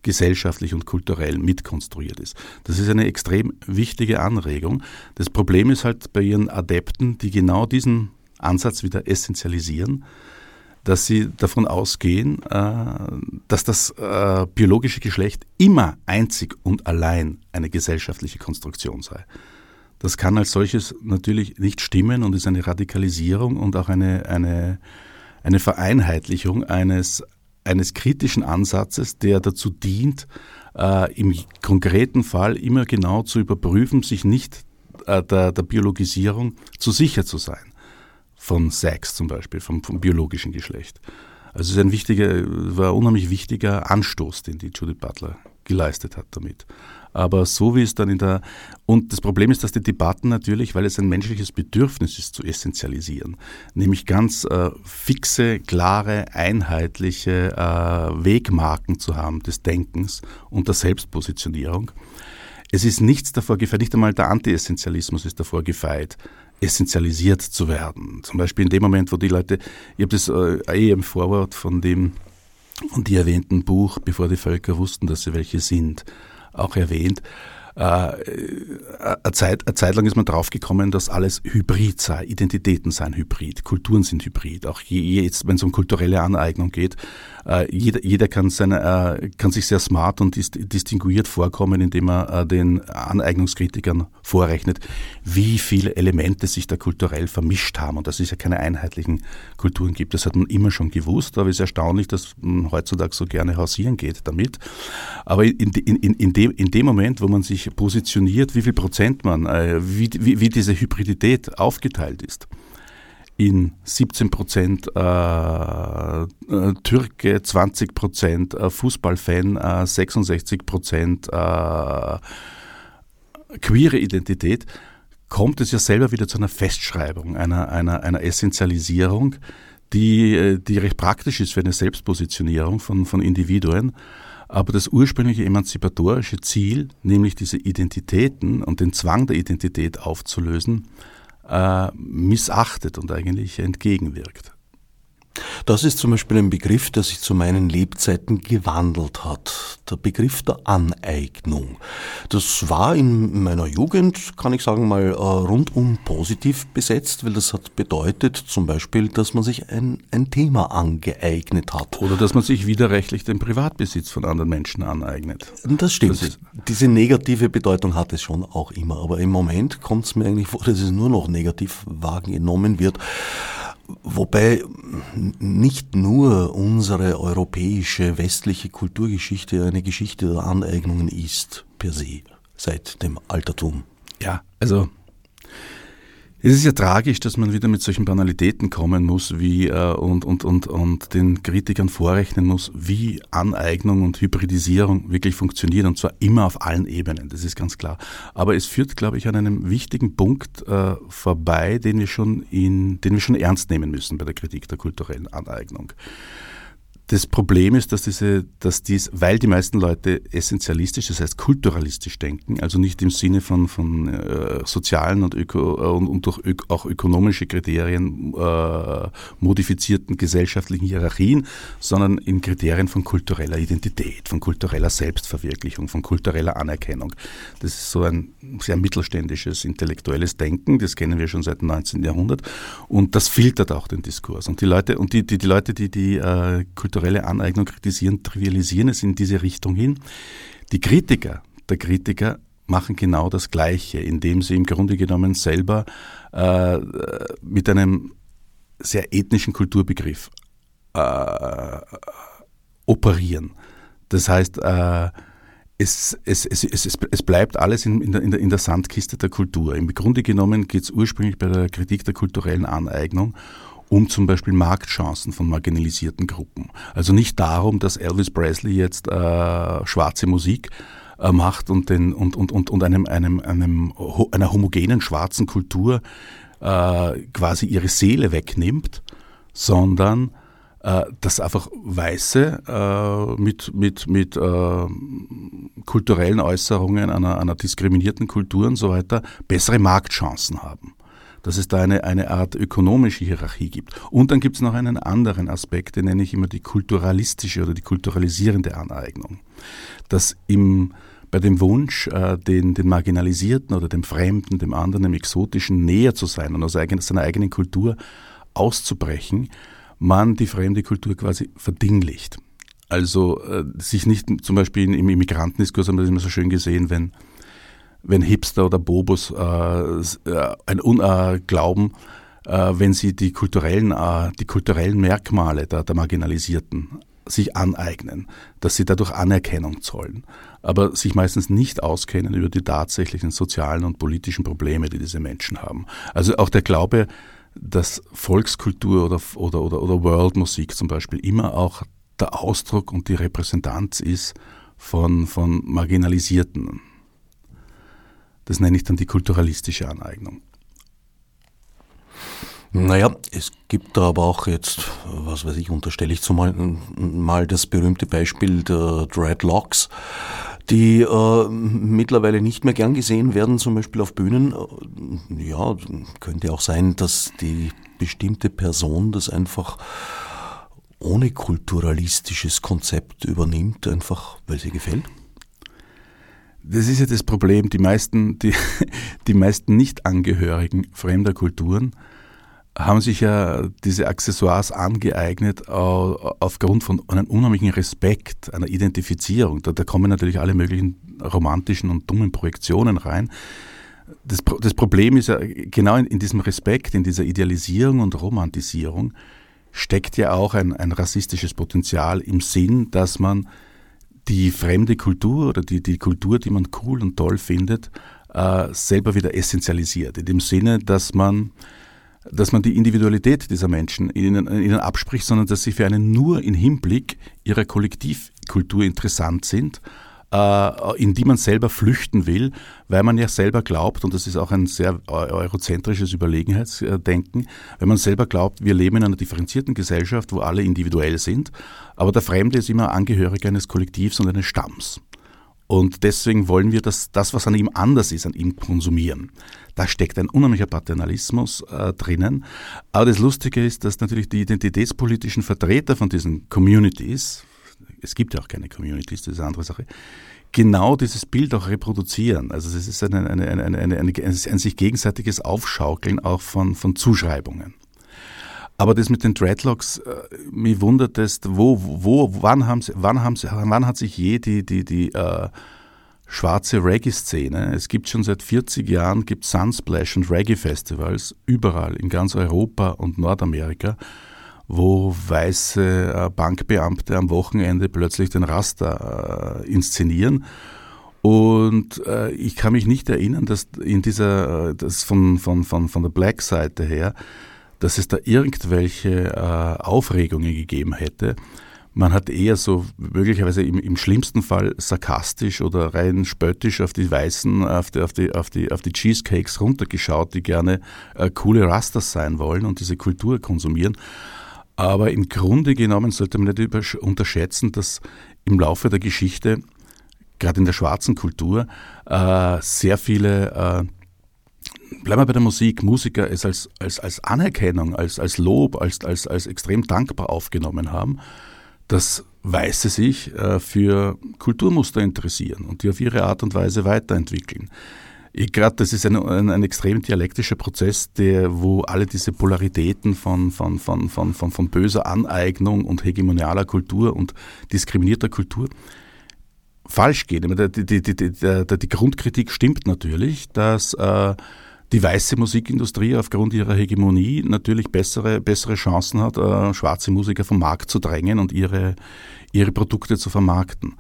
gesellschaftlich und kulturell mitkonstruiert ist. Das ist eine extrem wichtige Anregung. Das Problem ist halt bei ihren Adepten, die genau diesen Ansatz wieder essentialisieren, dass sie davon ausgehen, äh, dass das äh, biologische Geschlecht immer einzig und allein eine gesellschaftliche Konstruktion sei. Das kann als solches natürlich nicht stimmen und ist eine Radikalisierung und auch eine, eine, eine Vereinheitlichung eines, eines kritischen Ansatzes, der dazu dient, äh, im konkreten Fall immer genau zu überprüfen, sich nicht der, der Biologisierung zu sicher zu sein. Von Sex zum Beispiel, vom, vom biologischen Geschlecht. Also es ist ein wichtiger, war ein unheimlich wichtiger Anstoß, den die Judith Butler geleistet hat damit. Aber so wie es dann in der, und das Problem ist, dass die Debatten natürlich, weil es ein menschliches Bedürfnis ist, zu essentialisieren, nämlich ganz äh, fixe, klare, einheitliche äh, Wegmarken zu haben des Denkens und der Selbstpositionierung. Es ist nichts davor gefeit, nicht einmal der Anti-Essentialismus ist davor gefeit, essentialisiert zu werden. Zum Beispiel in dem Moment, wo die Leute, ich habe das äh, eh im Vorwort von dem von die erwähnten Buch, bevor die Völker wussten, dass sie welche sind, auch erwähnt. Äh, eine, Zeit, eine Zeit lang ist man draufgekommen, dass alles hybrid sei. Identitäten seien hybrid, Kulturen sind hybrid. Auch jetzt, wenn es um kulturelle Aneignung geht, äh, jeder, jeder kann, seine, äh, kann sich sehr smart und distinguiert vorkommen, indem er den Aneignungskritikern vorrechnet, wie viele Elemente sich da kulturell vermischt haben und dass es ja keine einheitlichen Kulturen gibt. Das hat man immer schon gewusst, aber es ist erstaunlich, dass man heutzutage so gerne hausieren geht damit. Aber in, in, in, in, dem, in dem Moment, wo man sich positioniert, wie viel Prozent man, äh, wie, wie, wie diese Hybridität aufgeteilt ist, in 17 Prozent äh, äh, Türke, 20 Prozent äh, Fußballfan, äh, 66 Prozent äh, queere Identität, kommt es ja selber wieder zu einer Festschreibung, einer, einer, einer Essentialisierung, die, äh, die recht praktisch ist für eine Selbstpositionierung von, von Individuen. Aber das ursprüngliche emanzipatorische Ziel, nämlich diese Identitäten und den Zwang der Identität aufzulösen, missachtet und eigentlich entgegenwirkt. Das ist zum Beispiel ein Begriff, der sich zu meinen Lebzeiten gewandelt hat. Der Begriff der Aneignung. Das war in meiner Jugend, kann ich sagen, mal äh, rundum positiv besetzt, weil das hat bedeutet zum Beispiel, dass man sich ein, ein Thema angeeignet hat. Oder dass man sich widerrechtlich den Privatbesitz von anderen Menschen aneignet. Das stimmt. Das Diese negative Bedeutung hat es schon auch immer. Aber im Moment kommt es mir eigentlich vor, dass es nur noch negativ wahrgenommen wird. Wobei nicht nur unsere europäische westliche Kulturgeschichte eine Geschichte der Aneignungen ist, per se, seit dem Altertum. Ja, also es ist ja tragisch, dass man wieder mit solchen Banalitäten kommen muss wie, äh, und, und, und, und den Kritikern vorrechnen muss, wie Aneignung und Hybridisierung wirklich funktionieren und zwar immer auf allen Ebenen, das ist ganz klar. Aber es führt, glaube ich, an einem wichtigen Punkt äh, vorbei, den wir, schon in, den wir schon ernst nehmen müssen bei der Kritik der kulturellen Aneignung. Das Problem ist, dass diese, dass dies, weil die meisten Leute essentialistisch, das heißt kulturalistisch denken, also nicht im Sinne von, von äh, sozialen und, öko, äh, und, und durch ök, auch ökonomische Kriterien äh, modifizierten gesellschaftlichen Hierarchien, sondern in Kriterien von kultureller Identität, von kultureller Selbstverwirklichung, von kultureller Anerkennung. Das ist so ein sehr mittelständisches intellektuelles Denken, das kennen wir schon seit dem 19. Jahrhundert und das filtert auch den Diskurs. Und die Leute, und die, die, die Leute, die die äh, kulturelle kulturelle Aneignung kritisieren, trivialisieren es in diese Richtung hin. Die Kritiker der Kritiker machen genau das Gleiche, indem sie im Grunde genommen selber äh, mit einem sehr ethnischen Kulturbegriff äh, operieren. Das heißt, äh, es, es, es, es, bleibt alles in, in, der, in der Sandkiste der Kultur. Im Grunde genommen geht es ursprünglich bei der Kritik der kulturellen Aneignung um zum Beispiel Marktchancen von marginalisierten Gruppen. Also nicht darum, dass Elvis Presley jetzt äh, schwarze Musik äh, macht und, den, und, und, und, und einem, einem, einem, einer homogenen schwarzen Kultur äh, quasi ihre Seele wegnimmt, sondern äh, dass einfach Weiße äh, mit, mit, mit äh, kulturellen Äußerungen einer, einer diskriminierten Kultur und so weiter bessere Marktchancen haben dass es da eine, eine Art ökonomische Hierarchie gibt. Und dann gibt es noch einen anderen Aspekt, den nenne ich immer die kulturalistische oder die kulturalisierende Aneignung. Dass im, bei dem Wunsch, äh, den, den Marginalisierten oder dem Fremden, dem anderen, dem Exotischen näher zu sein und aus eigen, seiner eigenen Kultur auszubrechen, man die fremde Kultur quasi verdinglicht. Also äh, sich nicht zum Beispiel im Immigrantendiskurs haben wir das immer so schön gesehen, wenn wenn Hipster oder Bobos äh, äh ein äh, glauben, äh, wenn sie die kulturellen, äh, die kulturellen Merkmale der, der Marginalisierten sich aneignen, dass sie dadurch Anerkennung zollen, aber sich meistens nicht auskennen über die tatsächlichen sozialen und politischen Probleme, die diese Menschen haben. Also auch der Glaube, dass Volkskultur oder, oder, oder, oder Worldmusik zum Beispiel immer auch der Ausdruck und die Repräsentanz ist von, von Marginalisierten. Das nenne ich dann die kulturalistische Aneignung. Naja, es gibt da aber auch jetzt, was weiß ich, unterstelle ich zumal mal das berühmte Beispiel der Dreadlocks, die äh, mittlerweile nicht mehr gern gesehen werden, zum Beispiel auf Bühnen. Ja, könnte auch sein, dass die bestimmte Person das einfach ohne kulturalistisches Konzept übernimmt, einfach weil sie gefällt. Das ist ja das Problem. Die meisten, die, die meisten Nicht-Angehörigen fremder Kulturen haben sich ja diese Accessoires angeeignet aufgrund von einem unheimlichen Respekt, einer Identifizierung. Da, da kommen natürlich alle möglichen romantischen und dummen Projektionen rein. Das, das Problem ist ja, genau in, in, diesem Respekt, in dieser Idealisierung und Romantisierung steckt ja auch ein, ein rassistisches Potenzial im Sinn, dass man die fremde Kultur oder die, die Kultur, die man cool und toll findet, äh, selber wieder essentialisiert. In dem Sinne, dass man, dass man die Individualität dieser Menschen ihnen, ihnen abspricht, sondern dass sie für einen nur im Hinblick ihrer Kollektivkultur interessant sind, in die man selber flüchten will, weil man ja selber glaubt, und das ist auch ein sehr eurozentrisches Überlegenheitsdenken, wenn man selber glaubt, wir leben in einer differenzierten Gesellschaft, wo alle individuell sind, aber der Fremde ist immer Angehöriger eines Kollektivs und eines Stamms. Und deswegen wollen wir dass das, was an ihm anders ist, an ihm konsumieren. Da steckt ein unheimlicher Paternalismus äh, drinnen. Aber das Lustige ist, dass natürlich die identitätspolitischen Vertreter von diesen Communities, es gibt ja auch keine Communities, das ist eine andere Sache, genau dieses Bild auch reproduzieren. Also es ist eine, eine, eine, eine, ein sich gegenseitiges Aufschaukeln auch von, von Zuschreibungen. Aber das mit den Dreadlocks, äh, mich wundert es, wo, wo, wann haben sie, wann haben sie, wann hat sich je die, die, die äh, schwarze Reggae-Szene, es gibt schon seit 40 Jahren, gibt Sunsplash und Reggae-Festivals überall in ganz Europa und Nordamerika, wo weiße äh, Bankbeamte am Wochenende plötzlich den Raster äh, inszenieren. Und äh, ich kann mich nicht erinnern, dass in dieser, das von, von, von, von der Black-Seite her, dass es da irgendwelche Aufregungen gegeben hätte. Man hat eher so möglicherweise im, im, schlimmsten Fall sarkastisch oder rein spöttisch auf die Weißen, auf die, auf die, auf die, auf die Cheesecakes runtergeschaut, die gerne äh, coole Rasters sein wollen und diese Kultur konsumieren. Aber im Grunde genommen sollte man nicht unterschätzen, dass im Laufe der Geschichte, gerade in der schwarzen Kultur, äh, sehr viele äh, bleiben wir bei der Musik, Musiker es als, als, als Anerkennung, als, als Lob, als, als, als extrem dankbar aufgenommen haben, dass Weiße sich äh, für Kulturmuster interessieren und die auf ihre Art und Weise weiterentwickeln. Gerade das ist ein, ein, ein, extrem dialektischer Prozess, der, wo alle diese Polaritäten von, von, von, von, von, von böser Aneignung und hegemonialer Kultur und diskriminierter Kultur falsch gehen. Die, die, die, die, Grundkritik stimmt natürlich, dass äh, die weiße Musikindustrie aufgrund ihrer Hegemonie natürlich bessere, bessere Chancen hat, äh, schwarze Musiker vom Markt zu drängen und ihre, ihre Produkte zu vermarkten.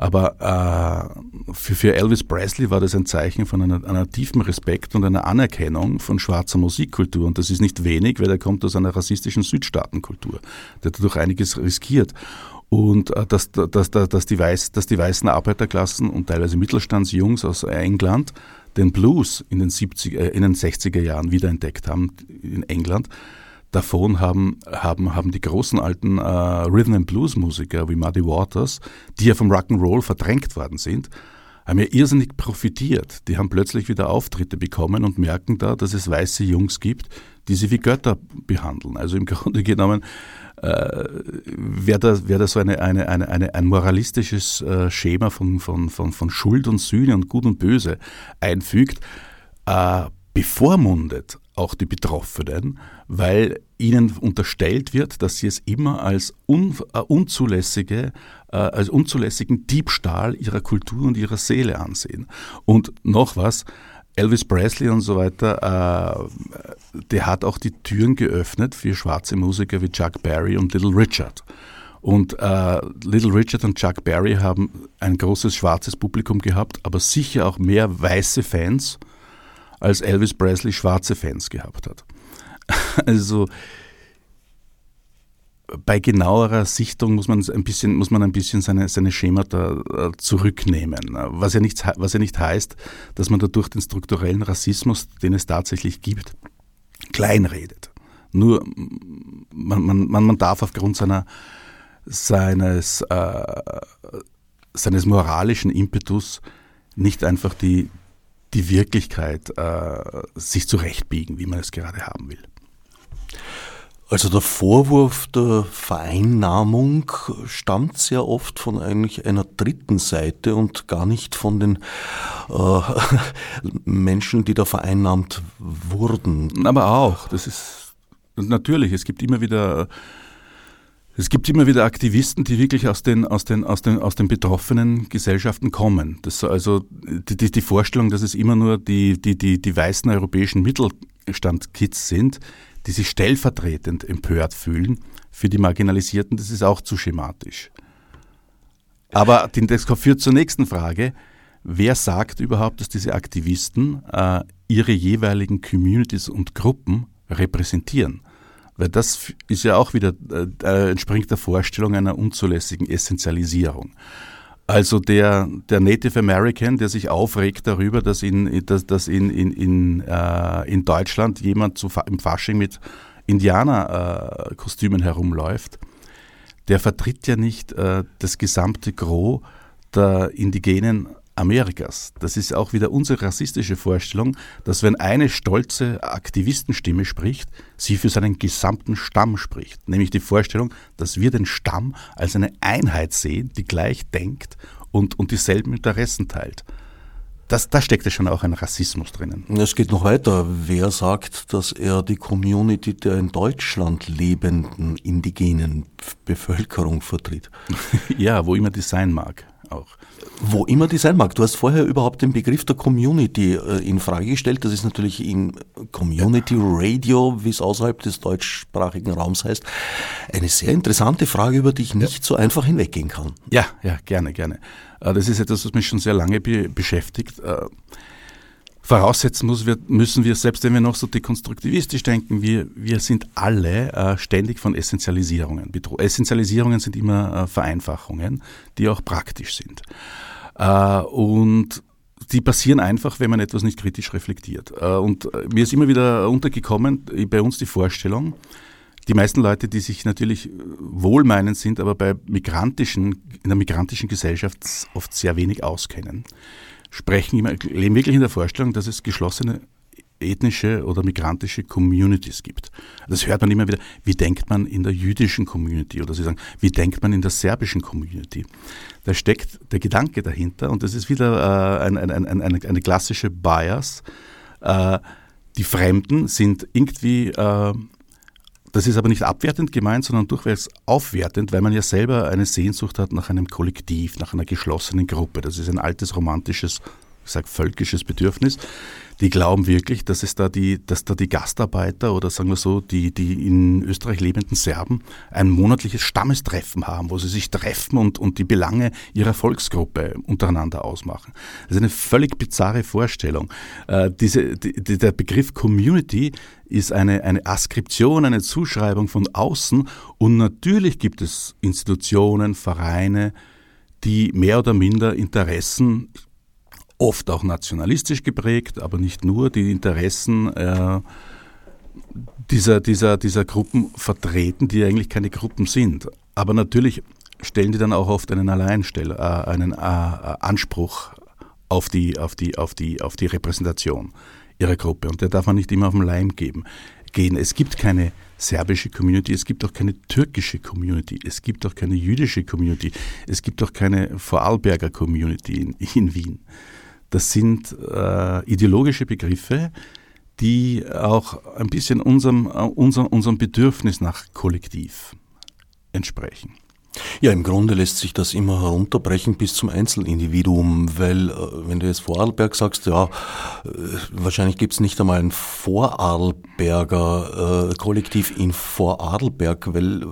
Aber äh, für, für Elvis Presley war das ein Zeichen von einer, einer tiefen Respekt und einer Anerkennung von schwarzer Musikkultur. Und das ist nicht wenig, weil er kommt aus einer rassistischen Südstaatenkultur. Der hat dadurch einiges riskiert. Und äh, dass, dass, dass, dass, die Weiß, dass die weißen Arbeiterklassen und teilweise Mittelstandsjungs aus England den Blues in den, 70, äh, in den 60er Jahren wiederentdeckt haben in England. Davon haben, haben, haben die großen alten äh, Rhythm and Blues Musiker wie Muddy Waters, die ja vom Rock'n'Roll verdrängt worden sind, haben ja irrsinnig profitiert. Die haben plötzlich wieder Auftritte bekommen und merken da, dass es weiße Jungs gibt, die sie wie Götter behandeln. Also im Grunde genommen äh, wer, da, wer da so eine, eine, eine, eine, ein moralistisches äh, Schema von, von, von, von Schuld und Sühne und Gut und Böse einfügt, äh, bevormundet auch die Betroffenen, weil ihnen unterstellt wird, dass sie es immer als un, äh, unzulässige, äh, als unzulässigen Diebstahl ihrer Kultur und ihrer Seele ansehen. Und noch was, Elvis Presley und so weiter, äh, der hat auch die Türen geöffnet für schwarze Musiker wie Chuck Berry und Little Richard. Und äh, Little Richard und Chuck Berry haben ein großes schwarzes Publikum gehabt, aber sicher auch mehr weiße Fans, als Elvis Presley schwarze Fans gehabt hat. Also bei genauerer Sichtung muss man ein bisschen, muss man ein bisschen seine, seine Schemata äh, zurücknehmen. Was ja, nicht, was ja nicht heißt, dass man dadurch den strukturellen Rassismus, den es tatsächlich gibt, kleinredet. Nur man, man, man darf aufgrund seiner, seines, äh, seines moralischen Impetus nicht einfach die, die Wirklichkeit äh, sich zurechtbiegen, wie man es gerade haben will. Also der Vorwurf der Vereinnahmung stammt sehr oft von eigentlich einer dritten Seite und gar nicht von den äh, Menschen, die da vereinnahmt wurden. Aber auch, das ist natürlich, es gibt immer wieder es gibt immer wieder Aktivisten, die wirklich aus den, aus den, aus den, aus den betroffenen Gesellschaften kommen. Das also die, die, Vorstellung, dass es immer nur die, die, die, die weißen europäischen Mittelstandkids sind, die sich stellvertretend empört fühlen für die Marginalisierten, das ist auch zu schematisch. Aber das führt zur nächsten Frage. Wer sagt überhaupt, dass diese Aktivisten äh, ihre jeweiligen Communities und Gruppen repräsentieren? Weil das ist ja auch wieder, äh, äh, entspringt der Vorstellung einer unzulässigen Essentialisierung. Also der, der Native American, der sich aufregt darüber, dass in, dass, dass in, in, in, äh, in Deutschland jemand zu, im Fasching mit Indianerkostümen äh, herumläuft, der vertritt ja nicht äh, das gesamte Gros der indigenen Amerikas. Das ist auch wieder unsere rassistische Vorstellung, dass wenn eine stolze Aktivistenstimme spricht, sie für seinen gesamten Stamm spricht. Nämlich die Vorstellung, dass wir den Stamm als eine Einheit sehen, die gleich denkt und, und dieselben Interessen teilt. Das, da steckt ja schon auch ein Rassismus drinnen. Es geht noch weiter. Wer sagt, dass er die Community der in Deutschland lebenden indigenen Bevölkerung vertritt? ja, wo immer die sein mag auch. Wo immer die sein mag. Du hast vorher überhaupt den Begriff der Community äh, in Frage gestellt. Das ist natürlich in Community Radio, wie es außerhalb des deutschsprachigen Raums heißt, eine sehr interessante Frage, über die ich nicht ja. so einfach hinweggehen kann. Ja, ja, gerne, gerne. Äh, das ist etwas, was mich schon sehr lange beschäftigt. Voraussetzen muss, wir, müssen wir, selbst wenn wir noch so dekonstruktivistisch denken, wir, wir sind alle äh, ständig von Essentialisierungen bedroht. Essentialisierungen sind immer äh, Vereinfachungen, die auch praktisch sind. Äh, und die passieren einfach, wenn man etwas nicht kritisch reflektiert. Äh, und äh, mir ist immer wieder untergekommen, äh, bei uns die Vorstellung, die meisten Leute, die sich natürlich wohlmeinend sind, aber bei migrantischen, in der migrantischen Gesellschaft oft sehr wenig auskennen, sprechen leben wirklich in der Vorstellung, dass es geschlossene ethnische oder migrantische Communities gibt. Das hört man immer wieder. Wie denkt man in der jüdischen Community? Oder sie sagen, wie denkt man in der serbischen Community? Da steckt der Gedanke dahinter und das ist wieder äh, ein, ein, ein, eine, eine, klassische Bias. Äh, die Fremden sind irgendwie äh, das ist aber nicht abwertend gemeint, sondern durchwegs aufwertend, weil man ja selber eine Sehnsucht hat nach einem Kollektiv, nach einer geschlossenen Gruppe. Das ist ein altes romantisches, ich sage völkisches Bedürfnis die glauben wirklich, dass es da die, dass da die Gastarbeiter oder sagen wir so, die, die in Österreich lebenden Serben ein monatliches Stammestreffen haben, wo sie sich treffen und, und die Belange ihrer Volksgruppe untereinander ausmachen. Das ist eine völlig bizarre Vorstellung. Äh, diese, die, der Begriff Community ist eine, eine Askription, eine Zuschreibung von außen und natürlich gibt es Institutionen, Vereine, die mehr oder minder Interessen oft auch nationalistisch geprägt, aber nicht nur, die Interessen äh, dieser, dieser, dieser Gruppen vertreten, die eigentlich keine Gruppen sind. Aber natürlich stellen die dann auch oft einen Alleinstell, äh, einen äh, Anspruch auf die, auf, die, auf, die, auf die Repräsentation ihrer Gruppe. Und der darf man nicht immer auf den Leim geben, gehen. Es gibt keine serbische Community, es gibt auch keine türkische Community, es gibt auch keine jüdische Community, es gibt auch keine Vorarlberger Community in, in Wien. Das sind äh, ideologische Begriffe, die auch ein bisschen unserem, uh, unser, unserem Bedürfnis nach Kollektiv entsprechen. Ja, im Grunde lässt sich das immer herunterbrechen bis zum Einzelindividuum, weil äh, wenn du jetzt Vorarlberg sagst, ja, äh, wahrscheinlich gibt es nicht einmal ein Vorarlberger äh, Kollektiv in Vorarlberg, weil... Äh,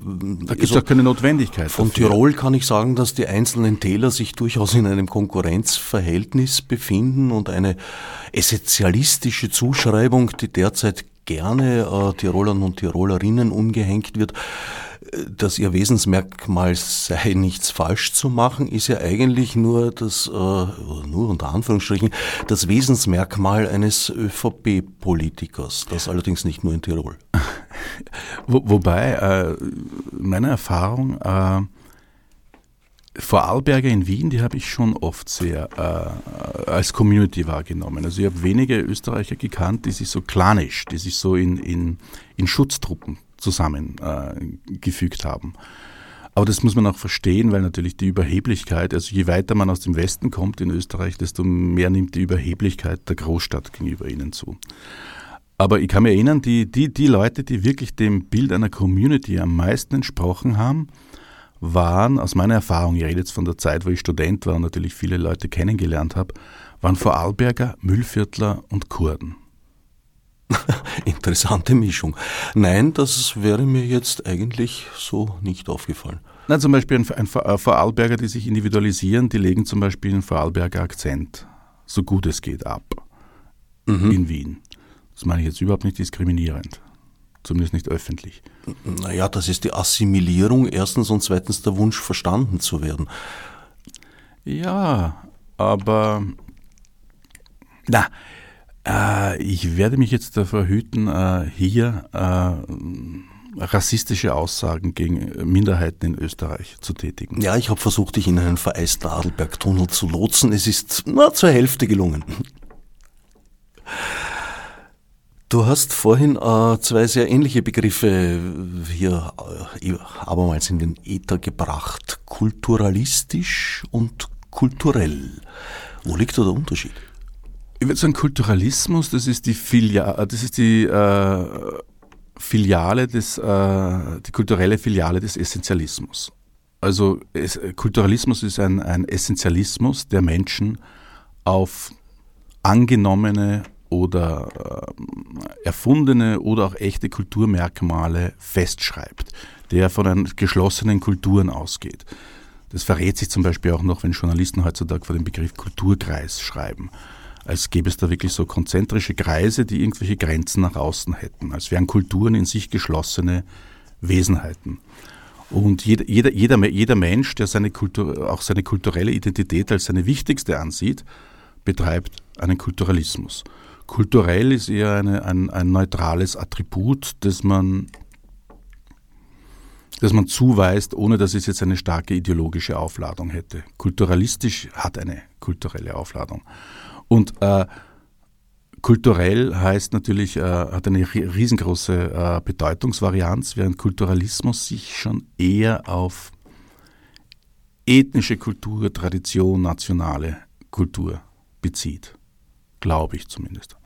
da gibt es also, auch keine Notwendigkeit. Von dafür. Tirol kann ich sagen, dass die einzelnen Täler sich durchaus in einem Konkurrenzverhältnis befinden und eine essentialistische Zuschreibung, die derzeit gerne äh, Tirolern und Tirolerinnen umgehängt wird, dass ihr Wesensmerkmal sei, nichts falsch zu machen, ist ja eigentlich nur das, äh, nur unter Anführungsstrichen, das Wesensmerkmal eines ÖVP-Politikers. Das allerdings nicht nur in Tirol. Wo, wobei, äh, meine Erfahrung, äh, Vorarlberger in Wien, die habe ich schon oft sehr äh, als Community wahrgenommen. Also ich habe wenige Österreicher gekannt, die sich so klanisch, die sich so in, in, in Schutztruppen zusammengefügt äh, haben. Aber das muss man auch verstehen, weil natürlich die Überheblichkeit, also je weiter man aus dem Westen kommt in Österreich, desto mehr nimmt die Überheblichkeit der Großstadt gegenüber ihnen zu. Aber ich kann mir erinnern, die, die, die Leute, die wirklich dem Bild einer Community am meisten entsprochen haben, waren aus meiner Erfahrung, ich rede jetzt von der Zeit, wo ich Student war und natürlich viele Leute kennengelernt habe, waren Vorarlberger, Müllviertler und Kurden. Interessante Mischung. Nein, das wäre mir jetzt eigentlich so nicht aufgefallen. Na, zum Beispiel ein, äh, Vorarlberger, die sich individualisieren, die legen zum Beispiel einen Vorarlberger Akzent, so gut es geht, ab mhm. in Wien. Das meine ich jetzt überhaupt nicht diskriminierend. Zumindest nicht öffentlich. Naja, das ist die Assimilierung erstens und zweitens der Wunsch, verstanden zu werden. Ja, aber na, äh, ich werde mich jetzt davor hüten, äh, hier äh, rassistische Aussagen gegen Minderheiten in Österreich zu tätigen. Ja, ich habe versucht, dich in einen vereisten Adelbergtunnel zu lotsen. Es ist nur zur Hälfte gelungen. Du hast vorhin äh, zwei sehr ähnliche Begriffe hier äh, abermals in den Äther gebracht. Kulturalistisch und kulturell. Wo liegt da der Unterschied? Ich würde sagen, Kulturalismus, das ist die, Filia das ist die äh, Filiale des, äh, die kulturelle Filiale des Essentialismus. Also es, Kulturalismus ist ein, ein Essentialismus der Menschen auf angenommene oder äh, erfundene oder auch echte Kulturmerkmale festschreibt, der von geschlossenen Kulturen ausgeht. Das verrät sich zum Beispiel auch noch, wenn Journalisten heutzutage vor dem Begriff Kulturkreis schreiben. Als gäbe es da wirklich so konzentrische Kreise, die irgendwelche Grenzen nach außen hätten, als wären Kulturen in sich geschlossene Wesenheiten. Und jeder, jeder, jeder, Mensch, der seine Kultur, auch seine kulturelle Identität als seine wichtigste ansieht, betreibt einen Kulturalismus. Kulturell ist eher eine, ein, ein neutrales Attribut, das man, das man zuweist, ohne dass es jetzt eine starke ideologische Aufladung hätte. Kulturalistisch hat eine kulturelle Aufladung. Und äh, kulturell heißt natürlich, äh, hat eine riesengroße äh, Bedeutungsvarianz, während Kulturalismus sich schon eher auf ethnische Kultur, Tradition, nationale Kultur bezieht. Glaube ich zumindest.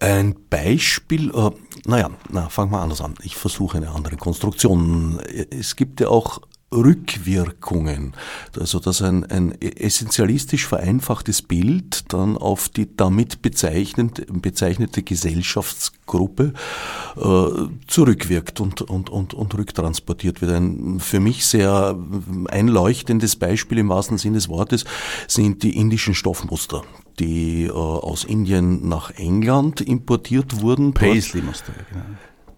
Ein Beispiel, äh, naja, na, fangen wir anders an. Ich versuche eine andere Konstruktion. Es gibt ja auch Rückwirkungen. Also dass ein, ein essentialistisch vereinfachtes Bild dann auf die damit bezeichnete, bezeichnete Gesellschaftsgruppe äh, zurückwirkt und, und, und, und rücktransportiert wird. Ein für mich sehr einleuchtendes Beispiel im wahrsten Sinne des Wortes sind die indischen Stoffmuster die äh, aus Indien nach England importiert wurden. Paisley-Muster, genau.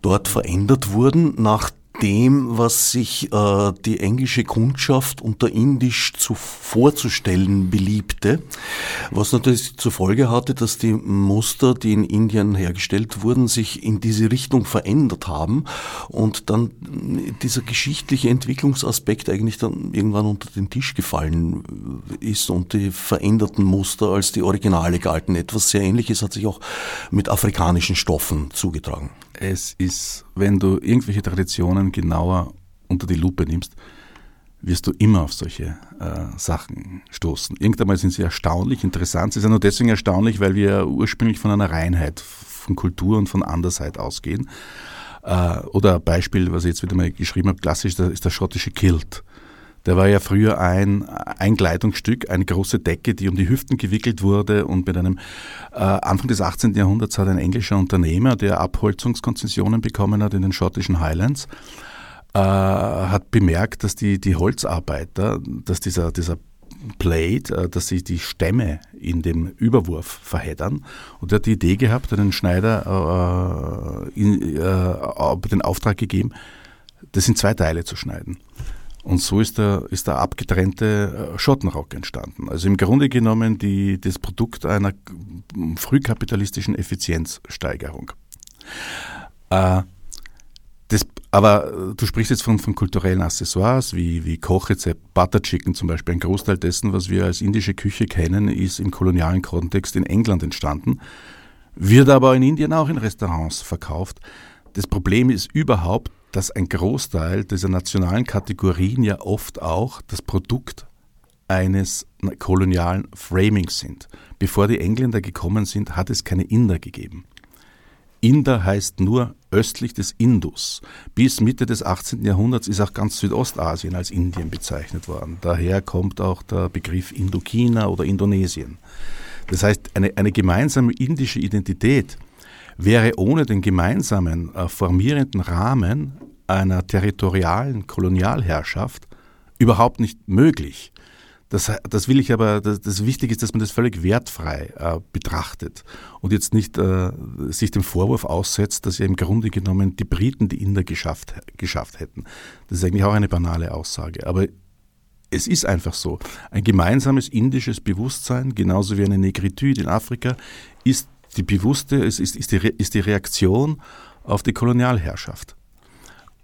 Dort verändert wurden, nach dem, was sich äh, die englische Kundschaft unter Indisch zu, vorzustellen beliebte, was natürlich zur Folge hatte, dass die Muster, die in Indien hergestellt wurden, sich in diese Richtung verändert haben und dann dieser geschichtliche Entwicklungsaspekt eigentlich dann irgendwann unter den Tisch gefallen ist und die veränderten Muster als die Originale galten. Etwas sehr Ähnliches hat sich auch mit afrikanischen Stoffen zugetragen. Es ist, wenn du irgendwelche Traditionen genauer unter die Lupe nimmst, wirst du immer auf solche äh, Sachen stoßen. Irgendwann sind sie erstaunlich interessant. Sie sind nur deswegen erstaunlich, weil wir ursprünglich von einer Reinheit von Kultur und von Andersheit ausgehen. Äh, oder ein Beispiel, was ich jetzt wieder mal geschrieben habe, klassisch ist der schottische Kilt. Der war ja früher ein, ein Kleidungsstück, eine große Decke, die um die Hüften gewickelt wurde und mit einem äh, Anfang des 18. Jahrhunderts hat ein englischer Unternehmer, der Abholzungskonzessionen bekommen hat in den schottischen Highlands, äh, hat bemerkt, dass die, die Holzarbeiter, dass dieser, dieser Plate, äh, dass sich die Stämme in dem Überwurf verheddern. Und er hat die Idee gehabt, einen Schneider äh, in, äh, den Auftrag gegeben, das in zwei Teile zu schneiden. Und so ist der, ist der abgetrennte äh, Schottenrock entstanden. Also im Grunde genommen die, das Produkt einer frühkapitalistischen Effizienzsteigerung. Äh, das, aber du sprichst jetzt von, von kulturellen Accessoires wie, wie Kochrezept, Butter Chicken zum Beispiel. Ein Großteil dessen, was wir als indische Küche kennen, ist im kolonialen Kontext in England entstanden, wird aber in Indien auch in Restaurants verkauft. Das Problem ist überhaupt, dass ein Großteil dieser nationalen Kategorien ja oft auch das Produkt eines kolonialen Framings sind. Bevor die Engländer gekommen sind, hat es keine Inder gegeben. Inder heißt nur östlich des Indus. Bis Mitte des 18. Jahrhunderts ist auch ganz Südostasien als Indien bezeichnet worden. Daher kommt auch der Begriff Indochina oder Indonesien. Das heißt, eine, eine gemeinsame indische Identität wäre ohne den gemeinsamen äh, formierenden Rahmen einer territorialen Kolonialherrschaft überhaupt nicht möglich. Das, das will ich aber, das, das Wichtige ist, dass man das völlig wertfrei äh, betrachtet und jetzt nicht äh, sich dem Vorwurf aussetzt, dass ja im Grunde genommen die Briten die Inder geschafft, geschafft hätten. Das ist eigentlich auch eine banale Aussage. Aber es ist einfach so. Ein gemeinsames indisches Bewusstsein, genauso wie eine Negritude in Afrika, ist die bewusste, ist, ist, ist, die, ist die Reaktion auf die Kolonialherrschaft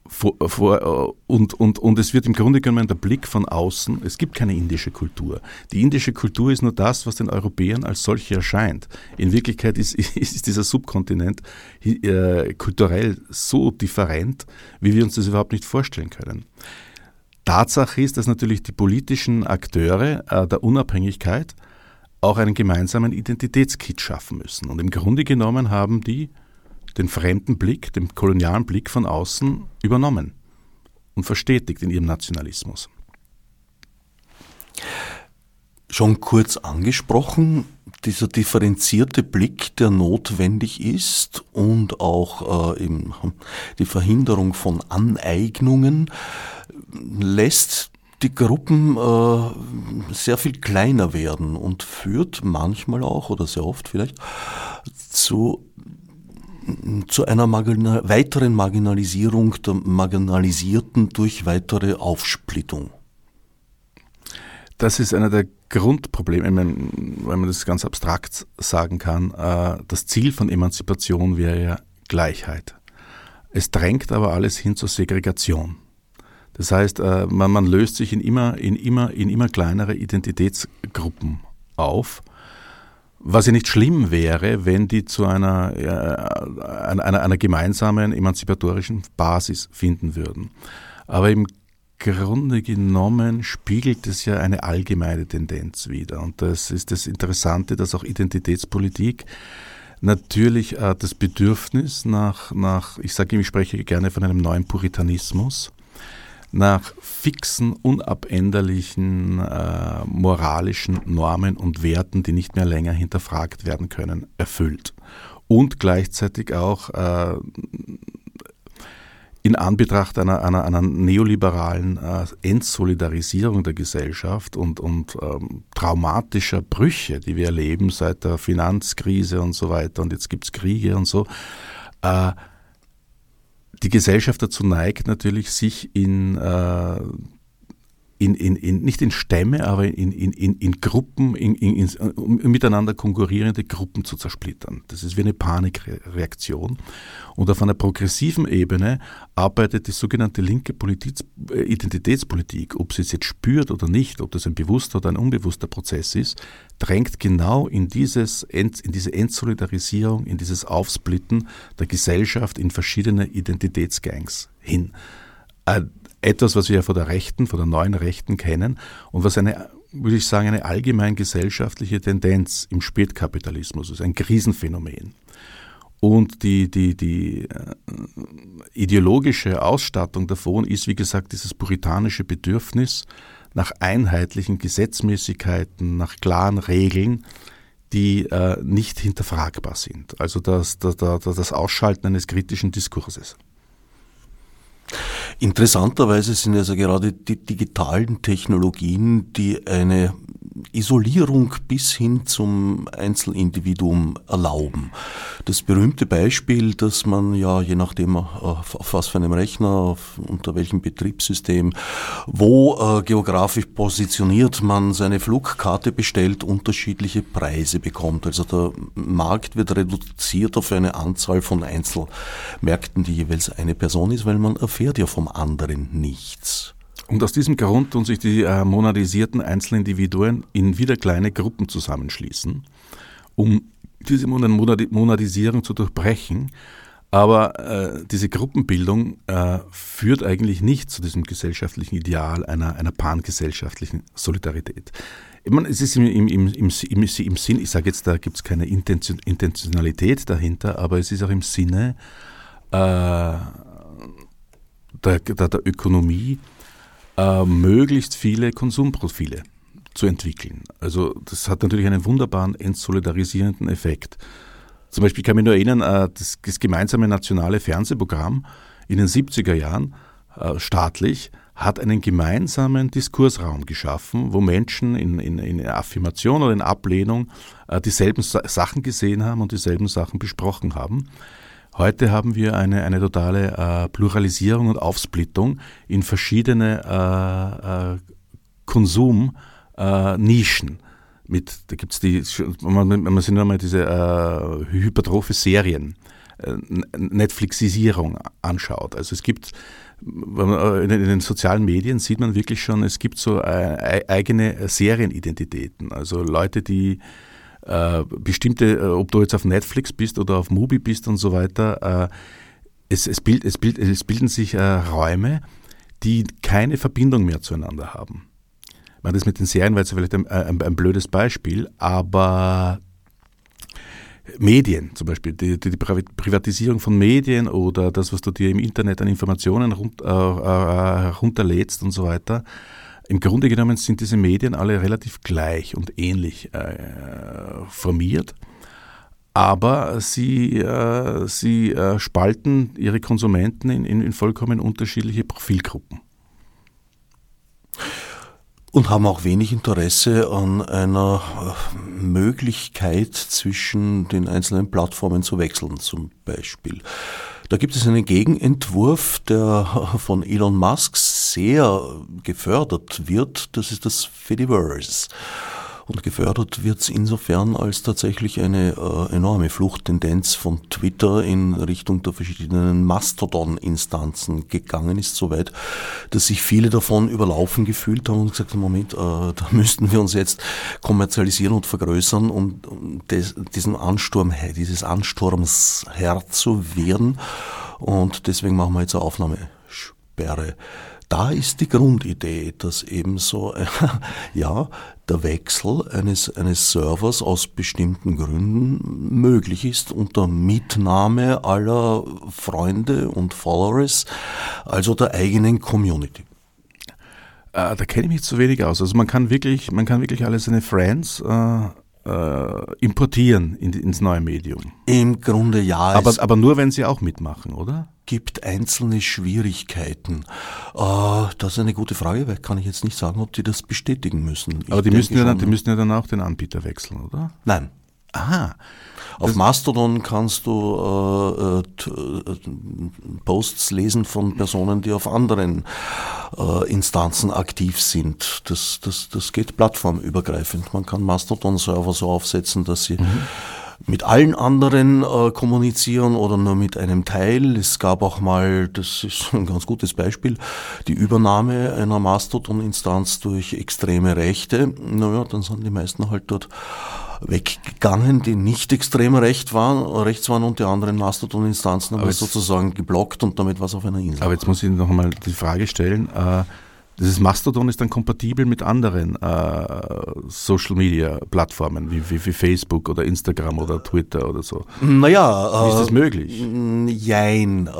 vor, vor, und, und, und es wird im Grunde genommen der Blick von außen, es gibt keine indische Kultur. Die indische Kultur ist nur das, was den Europäern als solche erscheint. In Wirklichkeit ist, ist dieser Subkontinent äh, kulturell so different, wie wir uns das überhaupt nicht vorstellen können. Tatsache ist, dass natürlich die politischen Akteure äh, der Unabhängigkeit auch einen gemeinsamen Identitätskit schaffen müssen. Und im Grunde genommen haben die den fremden Blick, den kolonialen Blick von außen übernommen und verstetigt in ihrem Nationalismus. Schon kurz angesprochen, dieser differenzierte Blick, der notwendig ist und auch äh, die Verhinderung von Aneignungen lässt die Gruppen äh, sehr viel kleiner werden und führt manchmal auch oder sehr oft vielleicht zu zu einer marginal weiteren Marginalisierung der Marginalisierten durch weitere Aufsplittung? Das ist einer der Grundprobleme, wenn man das ganz abstrakt sagen kann. Äh, das Ziel von Emanzipation wäre ja Gleichheit. Es drängt aber alles hin zur Segregation. Das heißt, äh, man, man löst sich in immer, in, immer, in immer kleinere Identitätsgruppen auf was ja nicht schlimm wäre, wenn die zu einer, äh, einer, einer gemeinsamen emanzipatorischen Basis finden würden. Aber im Grunde genommen spiegelt es ja eine allgemeine Tendenz wider. Und das ist das Interessante, dass auch Identitätspolitik natürlich äh, das Bedürfnis nach, nach ich sage, ich spreche gerne von einem neuen Puritanismus, nach fixen, unabänderlichen äh, moralischen Normen und Werten, die nicht mehr länger hinterfragt werden können, erfüllt. Und gleichzeitig auch äh, in Anbetracht einer, einer, einer neoliberalen äh, Entsolidarisierung der Gesellschaft und, und ähm, traumatischer Brüche, die wir erleben seit der Finanzkrise und so weiter und jetzt gibt es Kriege und so, äh, die Gesellschaft dazu neigt natürlich, sich in äh, in, in, in, nicht in Stämme, aber in, in, in, in Gruppen, in, in, in, miteinander konkurrierende Gruppen zu zersplittern. Das ist wie eine Panikreaktion. Und auf einer progressiven Ebene arbeitet die sogenannte linke Politik, äh, Identitätspolitik, ob sie es jetzt spürt oder nicht, ob das ein bewusster oder ein unbewusster Prozess ist, drängt genau in, dieses, in diese Entsolidarisierung, in dieses Aufsplitten der Gesellschaft in verschiedene Identitätsgangs hin äh, etwas, was wir ja von der Rechten, von der neuen Rechten kennen und was eine, würde ich sagen, eine allgemein gesellschaftliche Tendenz im Spätkapitalismus ist, ein Krisenphänomen. Und die, die, die äh, ideologische Ausstattung davon ist, wie gesagt, dieses puritanische Bedürfnis nach einheitlichen Gesetzmäßigkeiten, nach klaren Regeln, die äh, nicht hinterfragbar sind. Also das, das, das Ausschalten eines kritischen Diskurses. Interessanterweise sind also gerade die digitalen Technologien, die eine Isolierung bis hin zum Einzelindividuum erlauben. Das berühmte Beispiel, dass man ja je nachdem auf, auf was für einem Rechner, auf, unter welchem Betriebssystem, wo äh, geografisch positioniert man seine Flugkarte bestellt, unterschiedliche Preise bekommt. Also der Markt wird reduziert auf eine Anzahl von Einzelmärkten, die jeweils eine Person ist, weil man erfährt ja vom anderen nichts. Und aus diesem Grund tun sich die äh, monadisierten Einzelindividuen in wieder kleine Gruppen zusammenschließen, um diese Monadisierung zu durchbrechen. Aber äh, diese Gruppenbildung äh, führt eigentlich nicht zu diesem gesellschaftlichen Ideal einer, einer pangesellschaftlichen Solidarität. Ich meine, es ist im, im, im, im, im Sinn, ich sage jetzt, da gibt es keine Intention, Intentionalität dahinter, aber es ist auch im Sinne äh, der, der, der Ökonomie, äh, möglichst viele Konsumprofile zu entwickeln. Also das hat natürlich einen wunderbaren entsolidarisierenden Effekt. Zum Beispiel kann ich mich nur erinnern, äh, das, das, gemeinsame nationale Fernsehprogramm in den 70er Jahren, äh, staatlich, hat einen gemeinsamen Diskursraum geschaffen, wo Menschen in, in, in Affirmation oder in Ablehnung äh, dieselben Sa Sachen gesehen haben und dieselben Sachen besprochen haben. Heute haben wir eine, eine totale äh, Pluralisierung und Aufsplittung in verschiedene äh, äh, Konsumnischen. Mit, da gibt es die, man, man sieht nur mal diese äh, hypertrophe Serien, äh, Netflixisierung anschaut. Also es gibt in den sozialen Medien sieht man wirklich schon, es gibt so äh, eigene Serienidentitäten. Also Leute, die äh, bestimmte, äh, ob du jetzt auf Netflix bist oder auf Mubi bist und so weiter, äh, es, es, bild, es, bild, es bilden sich äh, Räume, die keine Verbindung mehr zueinander haben. Ich meine, das mit den Serien war jetzt vielleicht ein, ein, ein blödes Beispiel, aber Medien zum Beispiel, die, die, Privatisierung von Medien oder das, was du dir im Internet an Informationen rund, äh, äh, runterlädst und so weiter. Im Grunde genommen sind diese Medien alle relativ gleich und ähnlich äh, formiert, aber sie, äh, sie äh, spalten ihre Konsumenten in, in, in vollkommen unterschiedliche Profilgruppen und haben auch wenig Interesse an einer äh, Möglichkeit zwischen den einzelnen Plattformen zu wechseln zum Beispiel. Da gibt es einen Gegenentwurf, der von Elon Musk sehr gefördert wird. Das ist das Fediverse. Und gefördert wird es insofern, als tatsächlich eine äh, enorme Fluchttendenz von Twitter in Richtung der verschiedenen Mastodon-Instanzen gegangen ist, soweit, dass sich viele davon überlaufen gefühlt haben und gesagt haben, Moment, äh, da müssten wir uns jetzt kommerzialisieren und vergrößern, um, des, diesem Ansturm, dieses Ansturms Herr zu wehren. Und deswegen machen wir jetzt eine Aufnahmesperre da ist die Grundidee, dass eben so, äh, ja, der Wechsel eines, eines Servers aus bestimmten Gründen möglich ist unter Mitnahme aller Freunde und Followers, also der eigenen Community. Äh, da kenne ich mich zu wenig aus. Also man kann wirklich, man kann wirklich alle seine Friends äh, äh, importieren in, ins neue Medium. Im Grunde ja. Aber, aber nur, wenn sie auch mitmachen, oder? gibt einzelne Schwierigkeiten. Äh, das ist eine gute Frage, weil kann ich jetzt nicht sagen, ob die das bestätigen müssen. Aber die müssen, ja dann, die müssen ja dann auch den Anbieter wechseln, oder? Nein. Aha. Auf Mastodon kannst du äh, äh, Posts lesen von Personen, die auf anderen äh, Instanzen aktiv sind. Das, das, das geht plattformübergreifend. Man kann Mastodon-Server so aufsetzen, dass sie mhm. mit allen anderen äh, kommunizieren oder nur mit einem Teil. Es gab auch mal, das ist ein ganz gutes Beispiel, die Übernahme einer Mastodon-Instanz durch extreme Rechte. Naja, dann sind die meisten halt dort weggegangen, die nicht extrem recht waren, rechts waren und die anderen Mastodon-Instanzen haben sozusagen geblockt und damit war es auf einer Insel. Aber jetzt muss ich noch einmal die Frage stellen, äh, dieses Mastodon ist dann kompatibel mit anderen äh, Social Media Plattformen wie, wie, wie, Facebook oder Instagram oder Twitter oder so. Naja, wie ist das äh, möglich? Jein. Äh,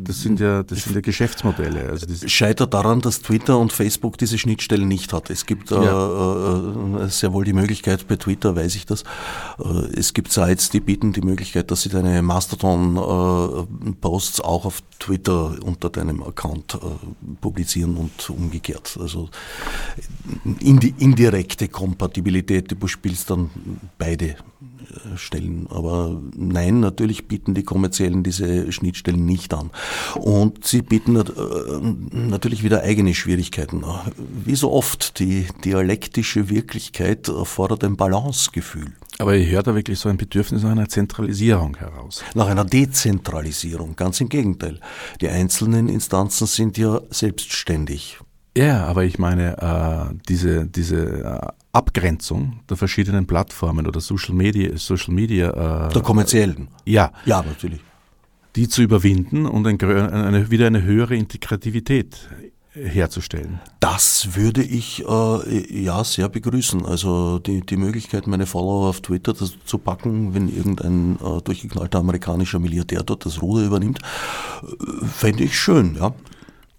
das sind ja, das sind ja Geschäftsmodelle. Also scheitert daran, dass Twitter und Facebook diese Schnittstellen nicht hat. Es gibt äh, ja. äh, sehr wohl die Möglichkeit, bei Twitter weiß ich das, äh, es gibt Sites, die bieten die Möglichkeit, dass sie deine Mastodon-Posts auch auf Twitter unter deinem Account publizieren und umgekehrt umgekehrt. Also in die indirekte Kompatibilität, du spielst dann beide äh, Stellen. Aber nein, natürlich bieten die kommerziellen diese Schnittstellen nicht an. Und sie bieten äh, natürlich wieder eigene Schwierigkeiten. Wie so oft, die dialektische Wirklichkeit erfordert ein Balancegefühl. Aber ich höre da wirklich so ein Bedürfnis nach einer Zentralisierung heraus. Nach einer Dezentralisierung, ganz im Gegenteil. Die einzelnen Instanzen sind ja selbstständig. Ja, aber ich meine, äh, diese, diese äh, Abgrenzung der verschiedenen Plattformen oder Social Media, Social Media äh, der kommerziellen. Ja. Ja, natürlich. Die zu überwinden und ein, eine, wieder eine höhere Integrativität herzustellen. Das würde ich äh, ja sehr begrüßen. Also die, die Möglichkeit, meine Follower auf Twitter zu packen, wenn irgendein äh, durchgeknallter amerikanischer Milliardär dort das Ruder übernimmt, äh, fände ich schön, ja.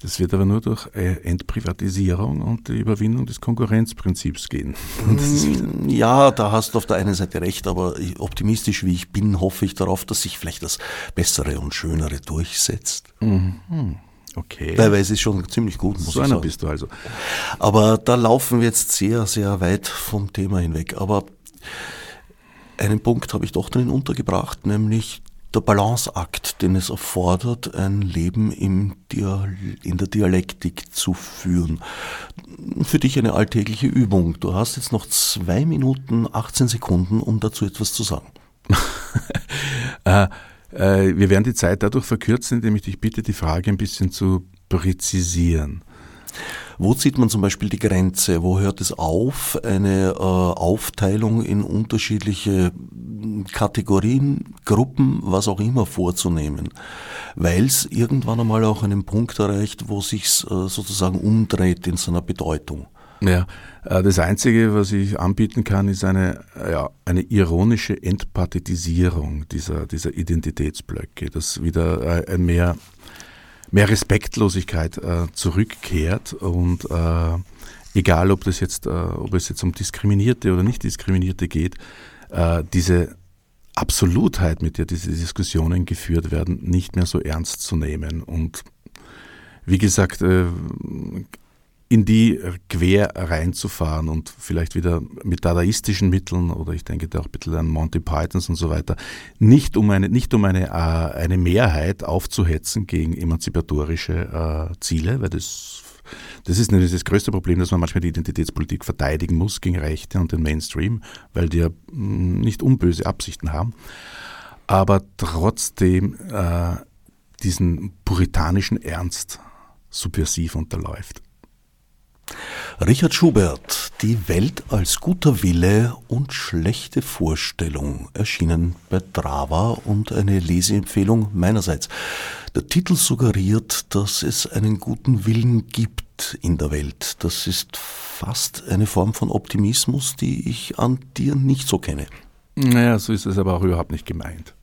Das wird aber nur durch äh, Entprivatisierung und die Überwindung des Konkurrenzprinzips gehen. Mm, ja, da hast du auf der einen Seite recht, aber optimistisch wie ich bin, hoffe ich darauf, dass sich vielleicht das Bessere und Schönere durchsetzt. Mhm. Okay. Teilweise ist schon ziemlich gut, muss so ich einer sagen. bist du also. Aber da laufen wir jetzt sehr, sehr weit vom Thema hinweg. Aber einen Punkt habe ich doch drin untergebracht, nämlich der Balanceakt, den es erfordert, ein Leben im in der Dialektik zu führen. Für dich eine alltägliche Übung. Du hast jetzt noch zwei Minuten, 18 Sekunden, um dazu etwas zu sagen. äh, äh, wir werden die Zeit dadurch verkürzen, indem ich dich bitte, die Frage ein bisschen zu präzisieren. Wo zieht man zum Beispiel die Grenze? Wo hört es auf, eine äh, Aufteilung in unterschiedliche Kategorien, Gruppen, was auch immer vorzunehmen? Weil es irgendwann einmal auch einen Punkt erreicht, wo sich äh, sozusagen umdreht in seiner Bedeutung. Ja, äh, das Einzige, was ich anbieten kann, ist eine, ja, eine ironische Entpartitisierung dieser, dieser Identitätsblöcke, dass wieder äh, mehr mehr Respektlosigkeit äh, zurückkehrt und äh, egal ob das jetzt, äh, ob es jetzt um Diskriminierte oder nicht Diskriminierte geht, äh, diese Absolutheit, mit der diese Diskussionen geführt werden, nicht mehr so ernst zu nehmen. Und wie gesagt, äh, in die quer reinzufahren und vielleicht wieder mit dadaistischen Mitteln oder ich denke da auch ein bisschen an Monty Pythons und so weiter, nicht um eine, nicht um eine, äh, eine Mehrheit aufzuhetzen gegen emanzipatorische äh, Ziele, weil das, das ist nämlich das größte Problem, dass man manchmal die Identitätspolitik verteidigen muss gegen Rechte und den Mainstream, weil die ja mm, nicht unböse Absichten haben, aber trotzdem äh, diesen puritanischen Ernst subversiv unterläuft. Richard Schubert, Die Welt als guter Wille und schlechte Vorstellung, erschienen bei Drava und eine Leseempfehlung meinerseits. Der Titel suggeriert, dass es einen guten Willen gibt in der Welt. Das ist fast eine Form von Optimismus, die ich an dir nicht so kenne. Naja, so ist es aber auch überhaupt nicht gemeint.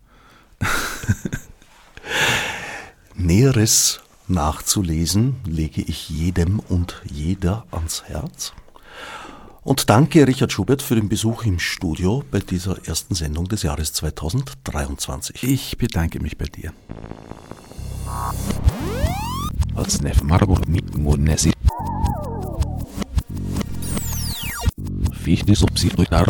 Näheres nachzulesen, lege ich jedem und jeder ans Herz. Und danke Richard Schubert für den Besuch im Studio bei dieser ersten Sendung des Jahres 2023. Ich bedanke mich bei dir. Fichte subsidiar